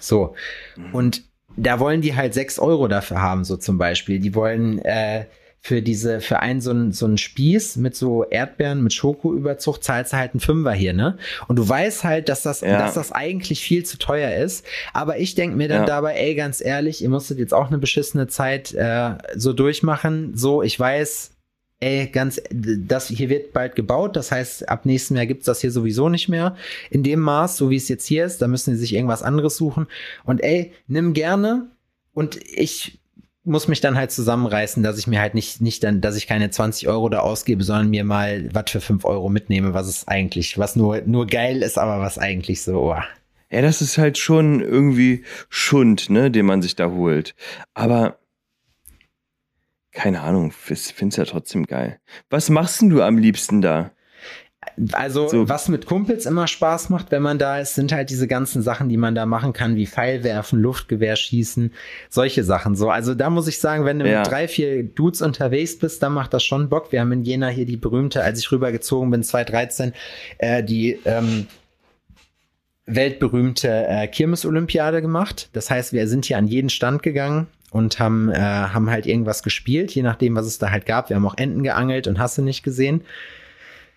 So. Mhm. Und da wollen die halt sechs Euro dafür haben, so zum Beispiel. Die wollen äh, für diese, für einen so einen, so einen Spieß mit so Erdbeeren mit Schokoüberzug zahlst du halt einen Fünfer hier, ne? Und du weißt halt, dass das, ja. dass das eigentlich viel zu teuer ist. Aber ich denk mir dann ja. dabei, ey, ganz ehrlich, ihr musstet jetzt auch eine beschissene Zeit äh, so durchmachen. So, ich weiß, ey, ganz, das hier wird bald gebaut, das heißt, ab nächstem Jahr gibt's das hier sowieso nicht mehr in dem Maß, so wie es jetzt hier ist. Da müssen sie sich irgendwas anderes suchen. Und ey, nimm gerne. Und ich muss mich dann halt zusammenreißen, dass ich mir halt nicht, nicht dann, dass ich keine 20 Euro da ausgebe, sondern mir mal was für 5 Euro mitnehme, was es eigentlich, was nur, nur geil ist, aber was eigentlich so, oh. Ja, das ist halt schon irgendwie Schund, ne, den man sich da holt. Aber keine Ahnung, find's ja trotzdem geil. Was machst denn du am liebsten da? Also, so. was mit Kumpels immer Spaß macht, wenn man da ist, sind halt diese ganzen Sachen, die man da machen kann, wie Pfeilwerfen, Luftgewehr schießen, solche Sachen. So, also da muss ich sagen, wenn du ja. mit drei, vier Dudes unterwegs bist, dann macht das schon Bock. Wir haben in Jena hier die berühmte, als ich rübergezogen bin, 2013, äh, die ähm, weltberühmte äh, Kirmes-Olympiade gemacht. Das heißt, wir sind hier an jeden Stand gegangen und haben, äh, haben halt irgendwas gespielt, je nachdem, was es da halt gab. Wir haben auch Enten geangelt und hast du nicht gesehen.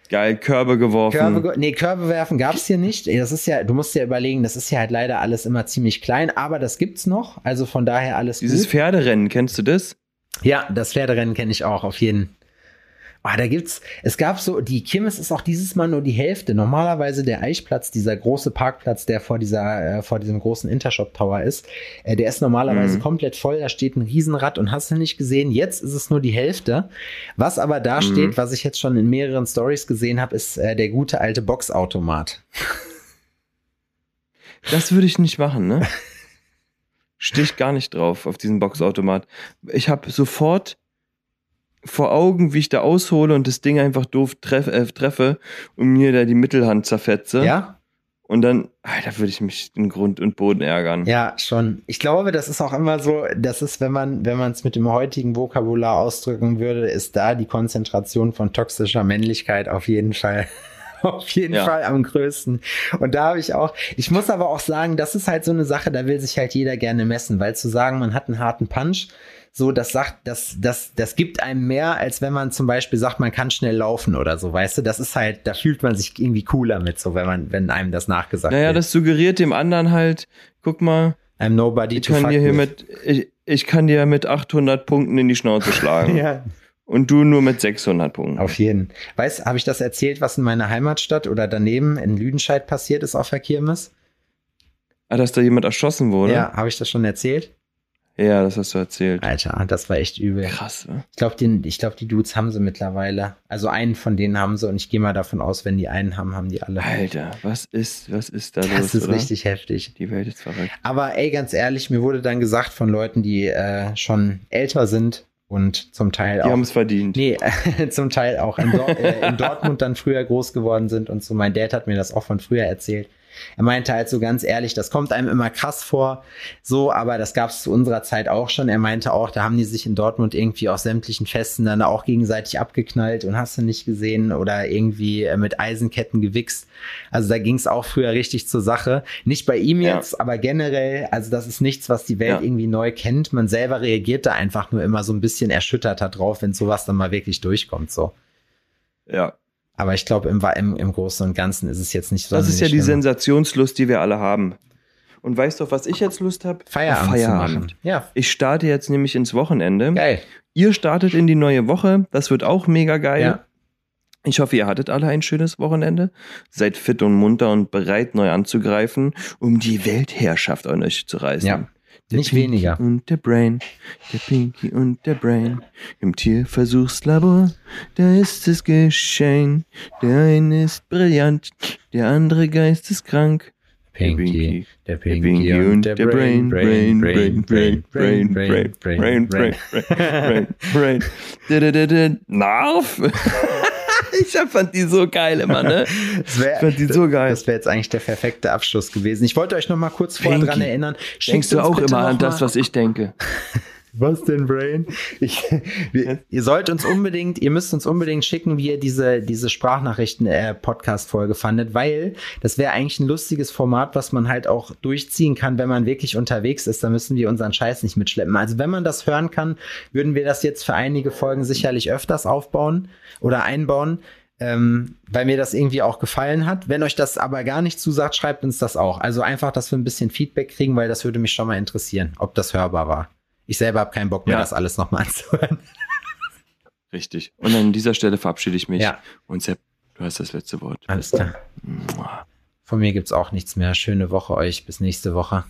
Geil, Körbe geworfen. Körbe, nee, Körbe werfen gab's hier nicht. Das ist ja, du musst dir überlegen, das ist ja halt leider alles immer ziemlich klein, aber das gibt's noch. Also von daher alles Dieses gut. Pferderennen, kennst du das? Ja, das Pferderennen kenne ich auch, auf jeden Fall. Ah, da gibt's, es gab so, die Kirmes ist auch dieses Mal nur die Hälfte. Normalerweise der Eichplatz, dieser große Parkplatz, der vor dieser, äh, vor diesem großen Intershop Tower ist, äh, der ist normalerweise mhm. komplett voll. Da steht ein Riesenrad und hast du nicht gesehen. Jetzt ist es nur die Hälfte. Was aber da mhm. steht, was ich jetzt schon in mehreren Stories gesehen habe, ist äh, der gute alte Boxautomat. Das würde ich nicht machen, ne? stehe ich gar nicht drauf, auf diesen Boxautomat. Ich habe sofort vor Augen, wie ich da aushole und das Ding einfach doof treff, äh, treffe und mir da die Mittelhand zerfetze. Ja? Und dann, da würde ich mich in Grund und Boden ärgern. Ja, schon. Ich glaube, das ist auch immer so, das ist, wenn man, wenn man es mit dem heutigen Vokabular ausdrücken würde, ist da die Konzentration von toxischer Männlichkeit auf jeden Fall auf jeden ja. Fall am größten. Und da habe ich auch, ich muss aber auch sagen, das ist halt so eine Sache, da will sich halt jeder gerne messen, weil zu sagen, man hat einen harten Punch, so, das sagt, das, das, das gibt einem mehr, als wenn man zum Beispiel sagt, man kann schnell laufen oder so, weißt du? Das ist halt, da fühlt man sich irgendwie cooler mit, so, wenn man, wenn einem das nachgesagt naja, wird. Naja, das suggeriert dem anderen halt, guck mal, I'm nobody ich to kann dir hier mit, ich, ich kann dir mit 800 Punkten in die Schnauze schlagen. ja. Und du nur mit 600 Punkten. Auf jeden. Weißt, habe ich das erzählt, was in meiner Heimatstadt oder daneben in Lüdenscheid passiert ist auf der Kirmes? Ah, dass da jemand erschossen wurde? Ja, habe ich das schon erzählt? Ja, das hast du erzählt. Alter, das war echt übel. Krass, ne? Ich glaube, die, glaub, die Dudes haben sie mittlerweile. Also einen von denen haben sie und ich gehe mal davon aus, wenn die einen haben, haben die alle. Alter, was ist, was ist da das los? Das ist oder? richtig heftig. Die Welt ist verrückt. Aber ey, ganz ehrlich, mir wurde dann gesagt von Leuten, die äh, schon älter sind und zum Teil die auch. Die haben es verdient. Nee, zum Teil auch in, Dor äh, in Dortmund dann früher groß geworden sind und so. Mein Dad hat mir das auch von früher erzählt er meinte halt so ganz ehrlich, das kommt einem immer krass vor, so, aber das gab es zu unserer Zeit auch schon. Er meinte auch, da haben die sich in Dortmund irgendwie auf sämtlichen Festen dann auch gegenseitig abgeknallt und hast du nicht gesehen oder irgendwie äh, mit Eisenketten gewichst. Also da ging es auch früher richtig zur Sache. Nicht bei ihm jetzt, ja. aber generell, also das ist nichts, was die Welt ja. irgendwie neu kennt. Man selber reagiert da einfach nur immer so ein bisschen erschütterter drauf, wenn sowas dann mal wirklich durchkommt, so. Ja, aber ich glaube, im, im, im Großen und Ganzen ist es jetzt nicht so. Das ist ja die Sensationslust, die wir alle haben. Und weißt du, was ich jetzt Lust habe? Feierabend, Feierabend. Ja. Ich starte jetzt nämlich ins Wochenende. Geil. Ihr startet in die neue Woche. Das wird auch mega geil. Ja. Ich hoffe, ihr hattet alle ein schönes Wochenende. Seid fit und munter und bereit, neu anzugreifen, um die Weltherrschaft an euch zu reißen. Ja. Der Nicht Pinky weniger. Und der Brain, der Pinky und der Brain. Im Tierversuchslabor, da ist es geschehen. Der eine ist brillant, der andere geisteskrank. Pinky, der Pinky und der Brain, Brain, Brain, Brain, Brain, Brain, Brain, Brain, Brain, Brain, Brain, Brain, Narf. ich fand die so geil immer, ne? Das wär, ich fand die so geil. Das wäre jetzt eigentlich der perfekte Abschluss gewesen. Ich wollte euch noch mal kurz vorher dran erinnern. Denkst du auch immer an das, was ich denke? Was denn, Brain? Ich, wir, ihr sollt uns unbedingt, ihr müsst uns unbedingt schicken, wie ihr diese, diese Sprachnachrichten-Podcast-Folge fandet, weil das wäre eigentlich ein lustiges Format, was man halt auch durchziehen kann, wenn man wirklich unterwegs ist. Da müssen wir unseren Scheiß nicht mitschleppen. Also wenn man das hören kann, würden wir das jetzt für einige Folgen sicherlich öfters aufbauen oder einbauen. Ähm, weil mir das irgendwie auch gefallen hat. Wenn euch das aber gar nicht zusagt, schreibt uns das auch. Also einfach, dass wir ein bisschen Feedback kriegen, weil das würde mich schon mal interessieren, ob das hörbar war. Ich selber habe keinen Bock mehr, ja. das alles nochmal anzuhören. Richtig. Und an dieser Stelle verabschiede ich mich. Ja. Und Sepp, du hast das letzte Wort. Alles klar. Von mir gibt es auch nichts mehr. Schöne Woche euch. Bis nächste Woche.